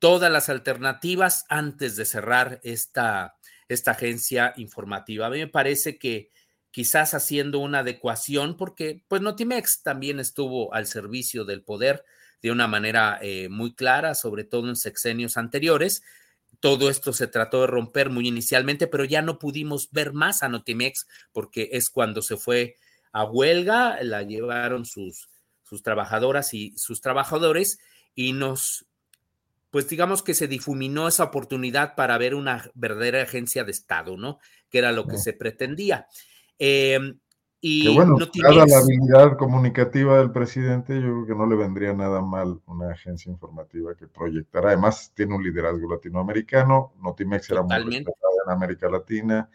todas las alternativas antes de cerrar esta, esta agencia informativa. A mí me parece que quizás haciendo una adecuación, porque pues Notimex también estuvo al servicio del poder de una manera eh, muy clara, sobre todo en sexenios anteriores, todo esto se trató de romper muy inicialmente, pero ya no pudimos ver más a Notimex porque es cuando se fue a huelga, la llevaron sus, sus trabajadoras y sus trabajadores y nos, pues digamos que se difuminó esa oportunidad para ver una verdadera agencia de Estado, ¿no? Que era lo que se pretendía. Eh, y bueno, dada la habilidad comunicativa del presidente, yo creo que no le vendría nada mal una agencia informativa que proyectara. Además, tiene un liderazgo latinoamericano. Notimex era muy respetada en América Latina.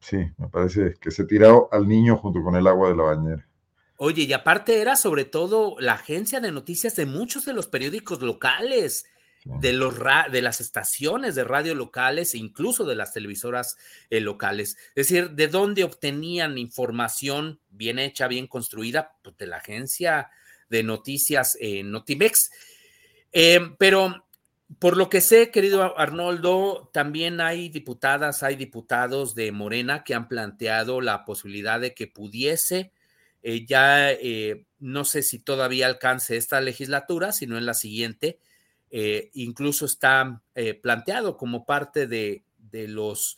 Sí, me parece que se tiró al niño junto con el agua de la bañera. Oye, y aparte era sobre todo la agencia de noticias de muchos de los periódicos locales de, los de las estaciones de radio locales e incluso de las televisoras eh, locales. Es decir, de dónde obtenían información bien hecha, bien construida, pues de la agencia de noticias eh, Notimex. Em, pero por lo que sé, querido Arnoldo, también hay diputadas, hay diputados de Morena que han planteado la posibilidad de que pudiese eh, ya, no sé si todavía alcance esta legislatura, sino en la siguiente, eh, incluso está eh, planteado como parte de, los,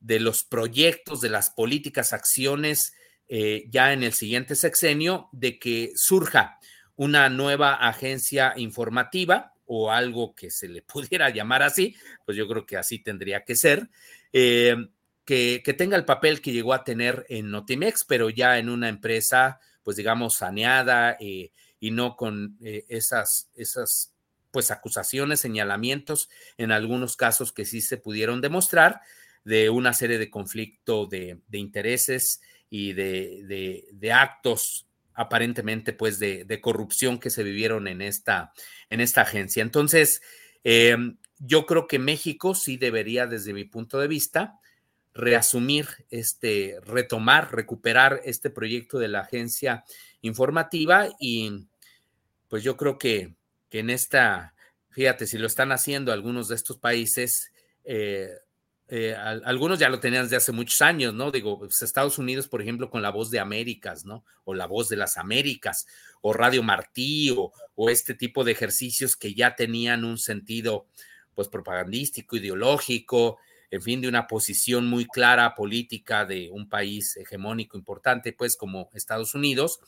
de los proyectos, de las políticas, acciones eh, ya en el siguiente sexenio, de que surja una nueva agencia informativa o algo que se le pudiera llamar así, pues yo creo que así tendría que ser, que, que, tenga el papel que llegó a tener en Notimex, pero ya en una empresa, pues digamos, saneada y no con esas, esas pues acusaciones, señalamientos, en algunos casos que sí se pudieron demostrar, de una serie de conflicto de, intereses y de, actos aparentemente pues de, corrupción que se vivieron en esta, en esta agencia. Entonces, em, yo creo que México sí debería, desde mi punto de vista, reasumir este, retomar, recuperar este proyecto de la agencia informativa y pues yo creo que que en esta, fíjate, si lo están haciendo algunos de estos países, eh, eh, algunos ya lo tenían desde hace muchos años, ¿no? Digo, pues, Estados Unidos, por ejemplo, con la voz de Américas, ¿no? O la voz de las Américas, o Radio Martí, o, o este tipo de ejercicios que ya tenían un sentido, pues, propagandístico, ideológico, en fin, de una posición muy clara política de un país hegemónico importante, pues, como Estados Unidos,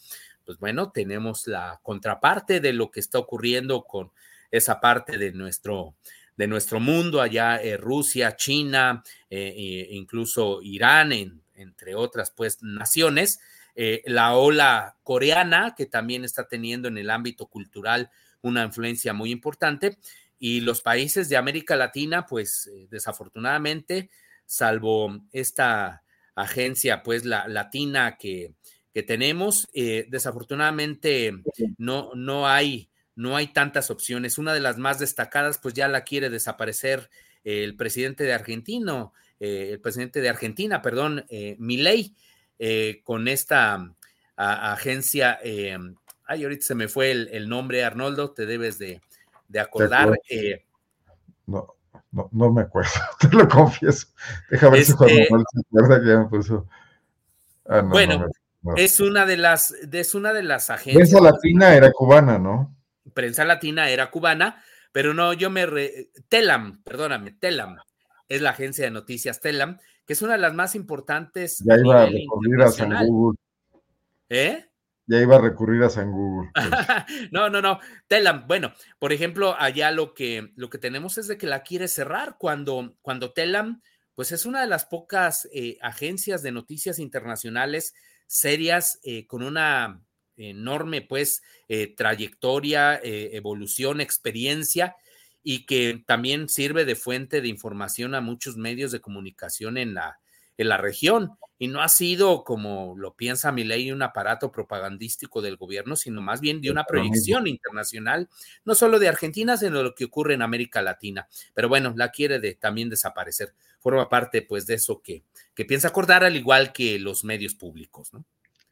pues bueno, tenemos la contraparte de lo que está ocurriendo con esa parte de nuestro, de nuestro mundo, allá eh, Rusia, China, e incluso Irán, entre otras pues naciones, la ola coreana, que también está teniendo en el ámbito cultural una influencia muy importante, y los países de América Latina, pues desafortunadamente, salvo esta agencia pues la latina que que tenemos. Eh, desafortunadamente no, no, hay, no hay tantas opciones. Una de las más destacadas, pues ya la quiere desaparecer el presidente de Argentino, eh, el presidente de Argentina, perdón, eh, Milei, con esta agencia. ay, ahorita se me fue el, nombre, Arnoldo, te debes de, acordar. no, no, no, me acuerdo, te lo confieso. Déjame ver si Juan este Manuel se acuerda que ya me puso. Ah, bueno, es una de las, es una de las agencias. Prensa Latina era cubana, ¿no? Prensa Latina era cubana, pero no, yo me Telam, perdóname, Telam es la agencia de noticias Telam, que es una de las más importantes. Ya iba a recurrir a San Google. ¿Eh? Ya iba a recurrir a San Google. Pues. no, no, no. Telam, bueno, por ejemplo, allá lo que, lo que tenemos es de que la quiere cerrar cuando, cuando Telam, pues es una de las pocas eh, agencias de noticias internacionales serias eh, con una enorme pues eh, trayectoria, eh, evolución, experiencia y que también sirve de fuente de información a muchos medios de comunicación en la, en la región. Y no ha sido, como lo piensa mi ley, un aparato propagandístico del gobierno, sino más bien de una proyección internacional, no solo de Argentina, sino de lo que ocurre en América Latina. Pero bueno, la quiere de, también desaparecer. Forma parte, pues, de eso que, que piensa acordar, al igual que los medios públicos, ¿no?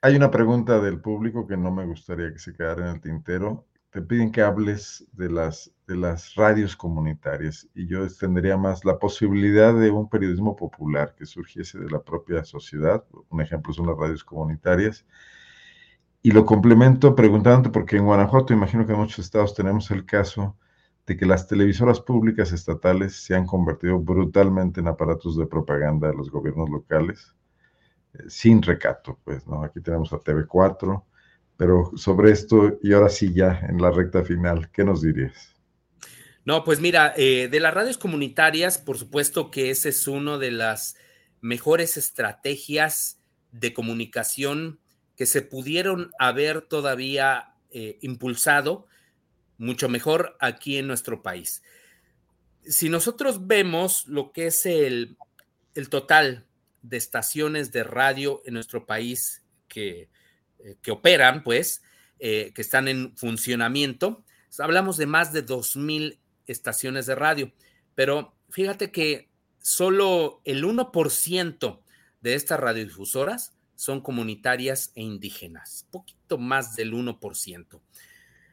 Hay una pregunta del público que no me gustaría que se quedara en el tintero. Te piden que hables de las, de las radios comunitarias y yo extendería más la posibilidad de un periodismo popular que surgiese de la propia sociedad. Un ejemplo son las radios comunitarias. Y lo complemento preguntándote, porque en Guanajuato, imagino que en muchos estados tenemos el caso de que las televisoras públicas estatales se han convertido brutalmente en aparatos de propaganda de los gobiernos locales sin recato, pues, ¿no? Aquí tenemos a TV4, pero sobre esto, y ahora sí ya en la recta final, ¿qué nos dirías? No, pues mira, eh, de las radios comunitarias, por supuesto que ese es uno de las mejores estrategias de comunicación que se pudieron haber todavía eh, impulsado mucho mejor aquí en nuestro país. Si nosotros vemos lo que es el, el total de estaciones de radio en nuestro país que, eh, que operan, pues, que están en funcionamiento. Hablamos de más de 2.000 estaciones de radio, pero fíjate que solo el 1% de estas radiodifusoras son comunitarias e indígenas, poquito más del 1%,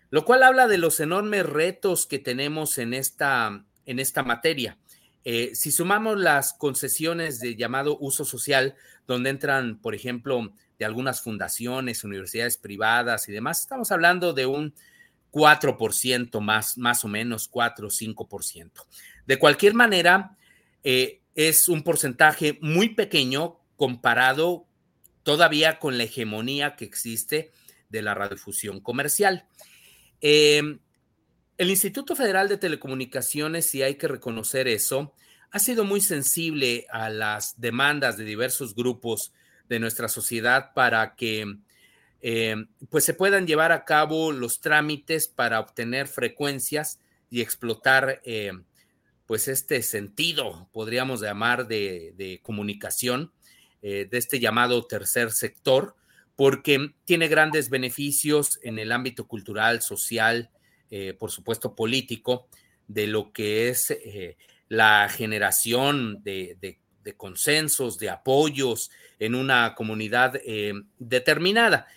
lo cual habla de los enormes retos que tenemos en esta, en esta materia. Eh, si sumamos las concesiones de llamado uso social, donde entran, por ejemplo, de algunas fundaciones, universidades privadas y demás, estamos hablando de un 4% más, más o menos, 4 o 5%. De cualquier manera, eh, es un porcentaje muy pequeño comparado todavía con la hegemonía que existe de la radiofusión comercial. Eh, el Instituto Federal de Telecomunicaciones, y hay que reconocer eso, ha sido muy sensible a las demandas de diversos grupos de nuestra sociedad para que eh, pues se puedan llevar a cabo los trámites para obtener frecuencias y explotar eh, pues este sentido, podríamos llamar, de, comunicación eh, de este llamado tercer sector, porque tiene grandes beneficios en el ámbito cultural, social, por supuesto, político, de lo que es la generación de, consensos, de apoyos en una comunidad determinada.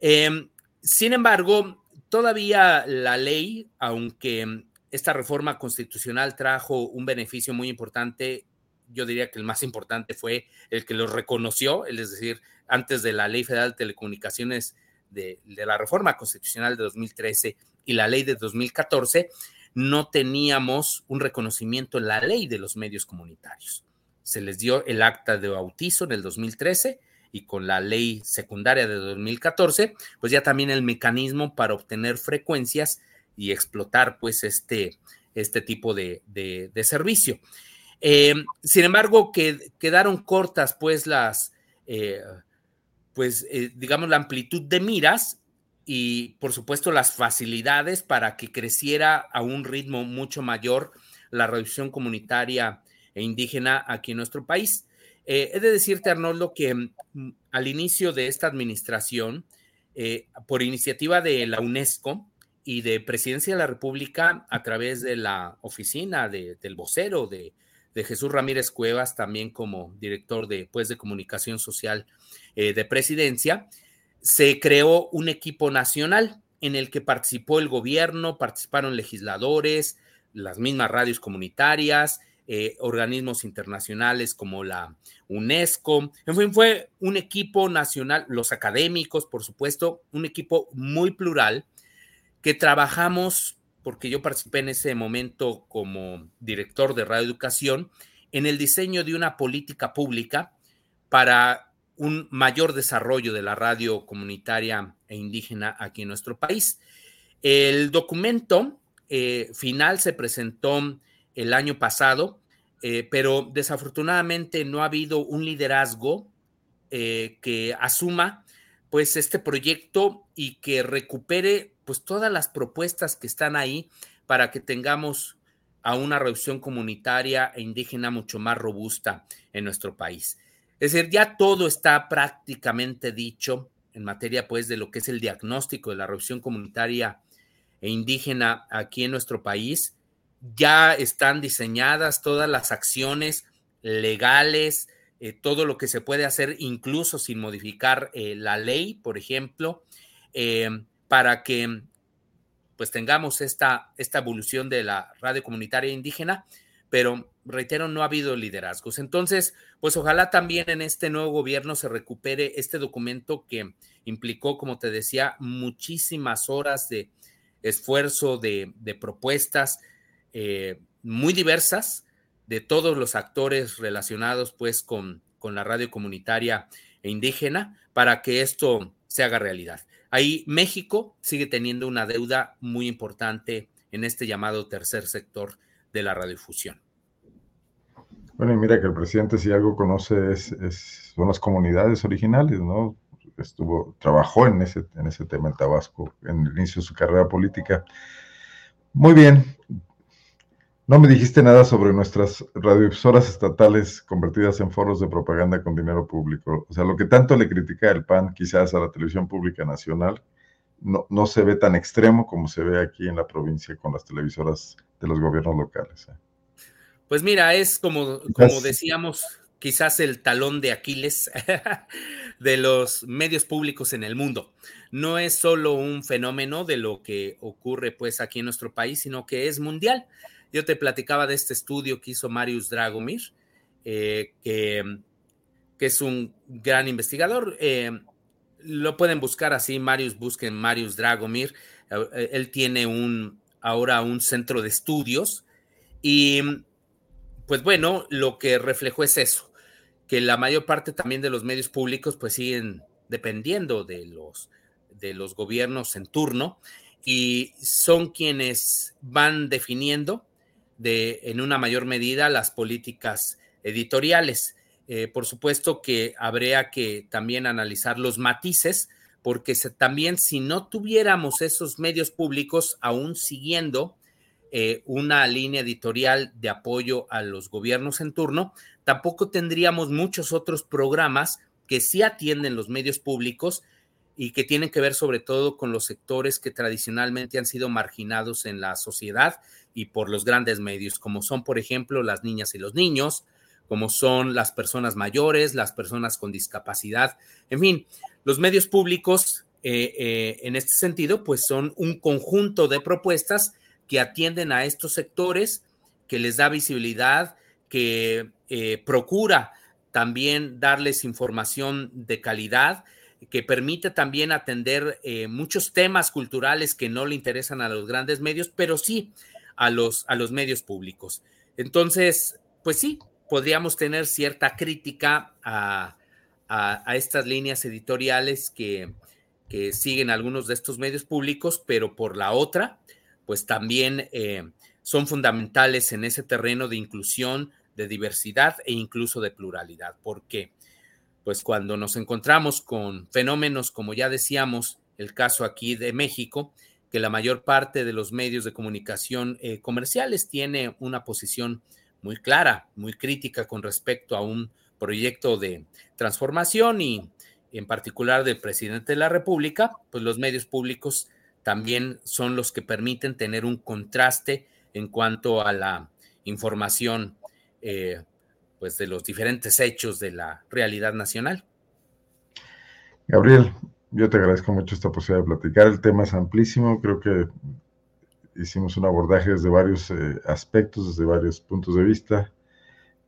Em, sin embargo, todavía la ley, aunque esta reforma constitucional trajo un beneficio muy importante, yo diría que el más importante fue el que lo reconoció, es decir, antes de la Ley Federal de Telecomunicaciones de, de la reforma constitucional de 2013, y la ley de 2014, no teníamos un reconocimiento en la ley de los medios comunitarios. Se les dio el acta de bautizo en el 2013 y con la ley secundaria de 2014, pues ya también el mecanismo para obtener frecuencias y explotar pues este, este tipo de, servicio. Eh, sin embargo, que, quedaron cortas pues las, eh, pues eh, digamos la amplitud de miras y por supuesto las facilidades para que creciera a un ritmo mucho mayor la reducción comunitaria e indígena aquí en nuestro país. Eh, he de decirte, Arnoldo, que mm, al inicio de esta administración, eh, por iniciativa de la UNESCO y de Presidencia de la República, a través de la oficina del vocero de, Jesús Ramírez Cuevas, también como director de, pues, de comunicación social eh, de Presidencia, se creó un equipo nacional en el que participó el gobierno, participaron legisladores, las mismas radios comunitarias, eh, organismos internacionales como la UNESCO. En fin, fue un equipo nacional, los académicos, por supuesto, un equipo muy plural que trabajamos, porque yo participé en ese momento como director de radioeducación, en el diseño de una política pública para un mayor desarrollo de la radio comunitaria e indígena aquí en nuestro país. El documento eh, final se presentó el año pasado, eh, pero desafortunadamente no ha habido un liderazgo eh, que asuma pues este proyecto y que recupere pues todas las propuestas que están ahí para que tengamos a una reducción comunitaria e indígena mucho más robusta en nuestro país. Es decir, ya todo está prácticamente dicho en materia pues de lo que es el diagnóstico de la reducción comunitaria e indígena aquí en nuestro país. Ya están diseñadas todas las acciones legales, eh, todo lo que se puede hacer incluso sin modificar eh, la ley, por ejemplo, eh, para que pues tengamos esta, esta evolución de la radio comunitaria indígena, pero reitero, no ha habido liderazgos. Entonces, pues ojalá también en este nuevo gobierno se recupere este documento que implicó, como te decía, muchísimas horas de esfuerzo, de, propuestas muy diversas, de todos los actores relacionados pues con, con la radio comunitaria e indígena para que esto se haga realidad. Ahí México sigue teniendo una deuda muy importante en este llamado tercer sector de la radiodifusión. Bueno, y mira que el presidente si algo conoce es, son las comunidades originales, ¿no? Estuvo, trabajó en ese, en ese tema en Tabasco en el inicio de su carrera política. Muy bien, no me dijiste nada sobre nuestras radioemisoras estatales convertidas en foros de propaganda con dinero público. O sea, lo que tanto le critica el PAN quizás a la televisión pública nacional, no, no se ve tan extremo como se ve aquí en la provincia con las televisoras de los gobiernos locales. ¿eh? Pues mira, es como, como decíamos, quizás el talón de Aquiles de los medios públicos en el mundo. No es solo un fenómeno de lo que ocurre pues aquí en nuestro país, sino que es mundial. Yo te platicaba de este estudio que hizo Marius Dragomir, eh, que, es un gran investigador. Eh, lo pueden buscar así, Marius, busquen Marius Dragomir. Eh, él tiene un, ahora un centro de estudios y pues bueno, lo que reflejó es eso, que la mayor parte también de los medios públicos pues siguen dependiendo de los, de los gobiernos en turno y son quienes van definiendo de, en una mayor medida, las políticas editoriales. Eh, por supuesto que habría que también analizar los matices, porque también si no tuviéramos esos medios públicos aún siguiendo eh, una línea editorial de apoyo a los gobiernos en turno, tampoco tendríamos muchos otros programas que sí atienden los medios públicos y que tienen que ver sobre todo con los sectores que tradicionalmente han sido marginados en la sociedad y por los grandes medios, como son, por ejemplo, las niñas y los niños, como son las personas mayores, las personas con discapacidad, en fin, los medios públicos eh, eh, en este sentido, pues son un conjunto de propuestas que atienden a estos sectores, que les da visibilidad, que eh, procura también darles información de calidad que permite también atender muchos temas culturales que no le interesan a los grandes medios, pero sí a los, a los medios públicos. Entonces, pues sí, podríamos tener cierta crítica a, estas líneas editoriales que, que, siguen algunos de estos medios públicos, pero por la otra, pues también eh, son fundamentales en ese terreno de inclusión, de diversidad e incluso de pluralidad. ¿Por qué? pues cuando nos encontramos con fenómenos como ya decíamos, el caso aquí de México, que la mayor parte de los medios de comunicación eh, comerciales tiene una posición muy clara, muy crítica con respecto a un proyecto de transformación y en particular del presidente de la República, pues los medios públicos también son los que permiten tener un contraste en cuanto a la información eh, pues de los diferentes hechos de la realidad nacional. Gabriel, yo te agradezco mucho esta posibilidad de platicar. El tema es amplísimo, creo que hicimos un abordaje desde varios eh, aspectos, desde varios puntos de vista,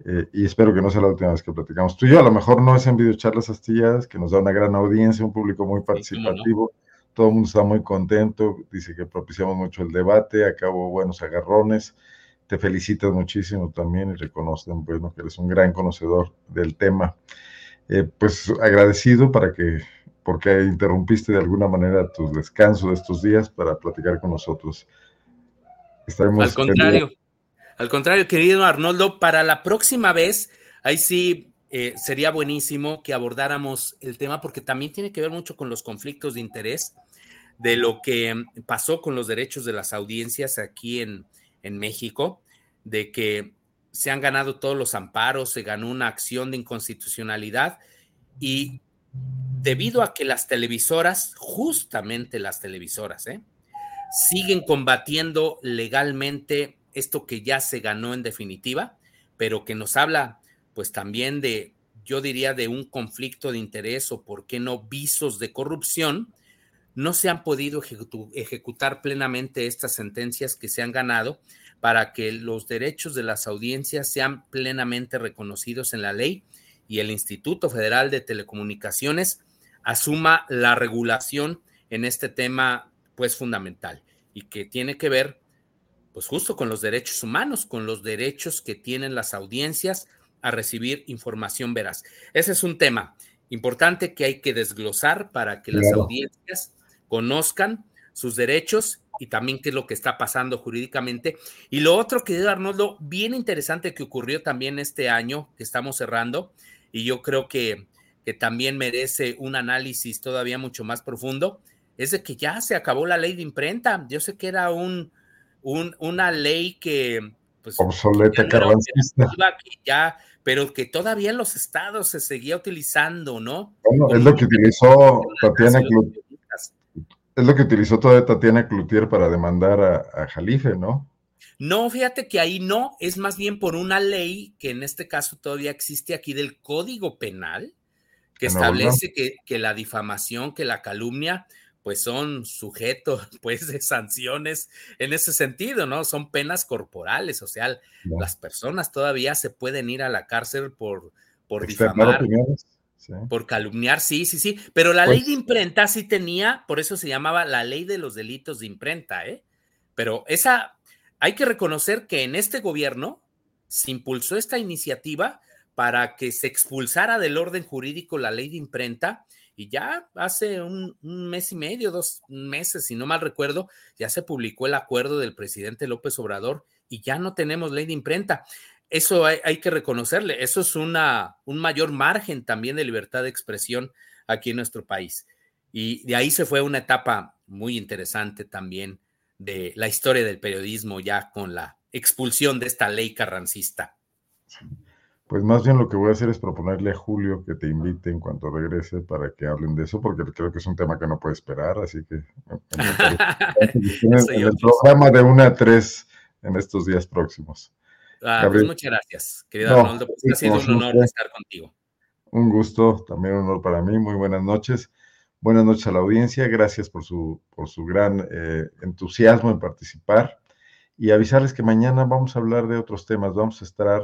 eh, y espero que no sea la última vez que platicamos. Tú y yo a lo mejor no es en videocharlas astilladas, que nos da una gran audiencia, un público muy participativo, todo el mundo está muy contento, dice que propiciamos mucho el debate, acabo buenos agarrones, te felicitan muchísimo también y reconocen, bueno, que eres un gran conocedor del tema. Eh, pues agradecido para que, porque interrumpiste de alguna manera tu descanso de estos días para platicar con nosotros. Estaremos al contrario, al contrario, querido Arnoldo, para la próxima vez, ahí sí eh, sería buenísimo que abordáramos el tema porque también tiene que ver mucho con los conflictos de interés de lo que pasó con los derechos de las audiencias aquí en, en México. de que se han ganado todos los amparos, se ganó una acción de inconstitucionalidad y debido a que las televisoras, justamente las televisoras, ¿eh? siguen combatiendo legalmente esto que ya se ganó en definitiva, pero que nos habla pues también de, yo diría, de un conflicto de interés o por qué no visos de corrupción, no se han podido ejecutar plenamente estas sentencias que se han ganado para que los derechos de las audiencias sean plenamente reconocidos en la ley y el Instituto Federal de Telecomunicaciones asuma la regulación en este tema pues fundamental y que tiene que ver pues justo con los derechos humanos, con los derechos que tienen las audiencias a recibir información veraz. Ese es un tema importante que hay que desglosar para que las audiencias conozcan sus derechos y también qué es lo que está pasando jurídicamente. Y lo otro, que Arnoldo, bien interesante que ocurrió también este año que estamos cerrando, y yo creo que, que también merece un análisis todavía mucho más profundo, es de que ya se acabó la ley de imprenta. Yo sé que era un, un una ley que... Pues, Obsoleta, ya, pero que todavía en los estados se seguía utilizando, ¿no? Bueno, es lo que utilizó Tatiana es lo que utilizó toda Tatiana Cloutier para demandar a, Jalife, ¿no? No, fíjate que ahí no, es más bien por una ley que en este caso todavía existe aquí del Código Penal, que establece que, que, la difamación, que la calumnia, pues son sujetos, pues, de sanciones en ese sentido, ¿no? Son penas corporales, o sea, las personas todavía se pueden ir a la cárcel por, por difamar. Por calumniar, sí, sí, sí. Pero la ley pues de imprenta sí tenía, por eso se llamaba la ley de los delitos de imprenta, ¿eh? Pero esa, hay que reconocer que en este gobierno se impulsó esta iniciativa para que se expulsara del orden jurídico la ley de imprenta y ya hace un, mes y medio, dos meses, si no mal recuerdo, ya se publicó el acuerdo del presidente López Obrador y ya no tenemos ley de imprenta eso hay, que reconocerle, eso es una, un mayor margen también de libertad de expresión aquí en nuestro país. Y de ahí se fue una etapa muy interesante también de la historia del periodismo ya con la expulsión de esta ley carrancista. Pues más bien lo que voy a hacer es proponerle a Julio que te invite en cuanto regrese para que hablen de eso, porque creo que es un tema que no puede esperar, así que en el programa de una a tres en estos días próximos. Ah, pues muchas gracias, querido Arnoldo. Pues ha sido un honor estar contigo. Un gusto, también un honor para mí. Muy buenas noches. Buenas noches a la audiencia. Gracias por su, por su gran eh, entusiasmo en participar. Y avisarles que mañana vamos a hablar de otros temas. Vamos a estar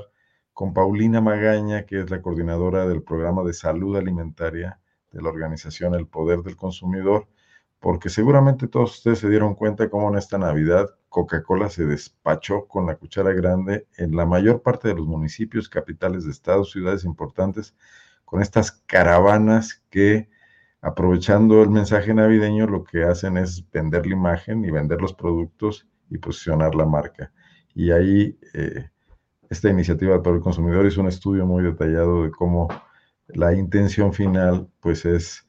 con Paulina Magaña, que es la coordinadora del programa de salud alimentaria de la organización El Poder del Consumidor, porque seguramente todos ustedes se dieron cuenta cómo en esta Navidad Coca-Cola se despachó con la cuchara grande en la mayor parte de los municipios, capitales de estados, ciudades importantes, con estas caravanas que, aprovechando el mensaje navideño, lo que hacen es vender la imagen y vender los productos y posicionar la marca. Y ahí eh, esta iniciativa para el consumidor hizo un estudio muy detallado de cómo la intención final pues es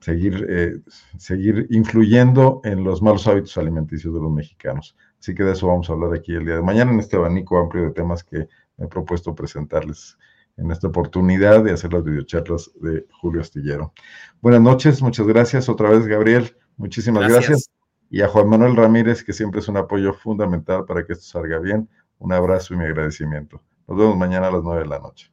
seguir, eh, seguir influyendo en los malos hábitos alimenticios de los mexicanos. Así que de eso vamos a hablar aquí el día de mañana en este abanico amplio de temas que me he propuesto presentarles en esta oportunidad de hacer las videocharlas de Julio Astillero. Buenas noches, muchas gracias otra vez, Gabriel. Muchísimas gracias. Y a Juan Manuel Ramírez, que siempre es un apoyo fundamental para que esto salga bien. Un abrazo y mi agradecimiento. Nos vemos mañana a las nueve de la noche.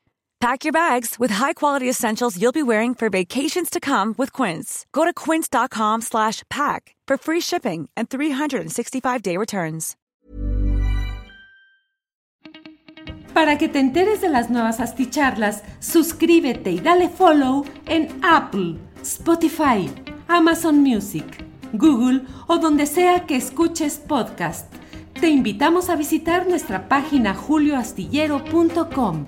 Pack your bags with high-quality essentials you'll be wearing for vacations to come with Quince. Go to quince.com slash pack for free shipping and 365-day returns. Para que te enteres de las nuevas asticharlas, suscríbete y dale follow en Apple, Spotify, Amazon Music, Google o donde sea que escuches podcast. Te invitamos a visitar nuestra página julioastillero.com.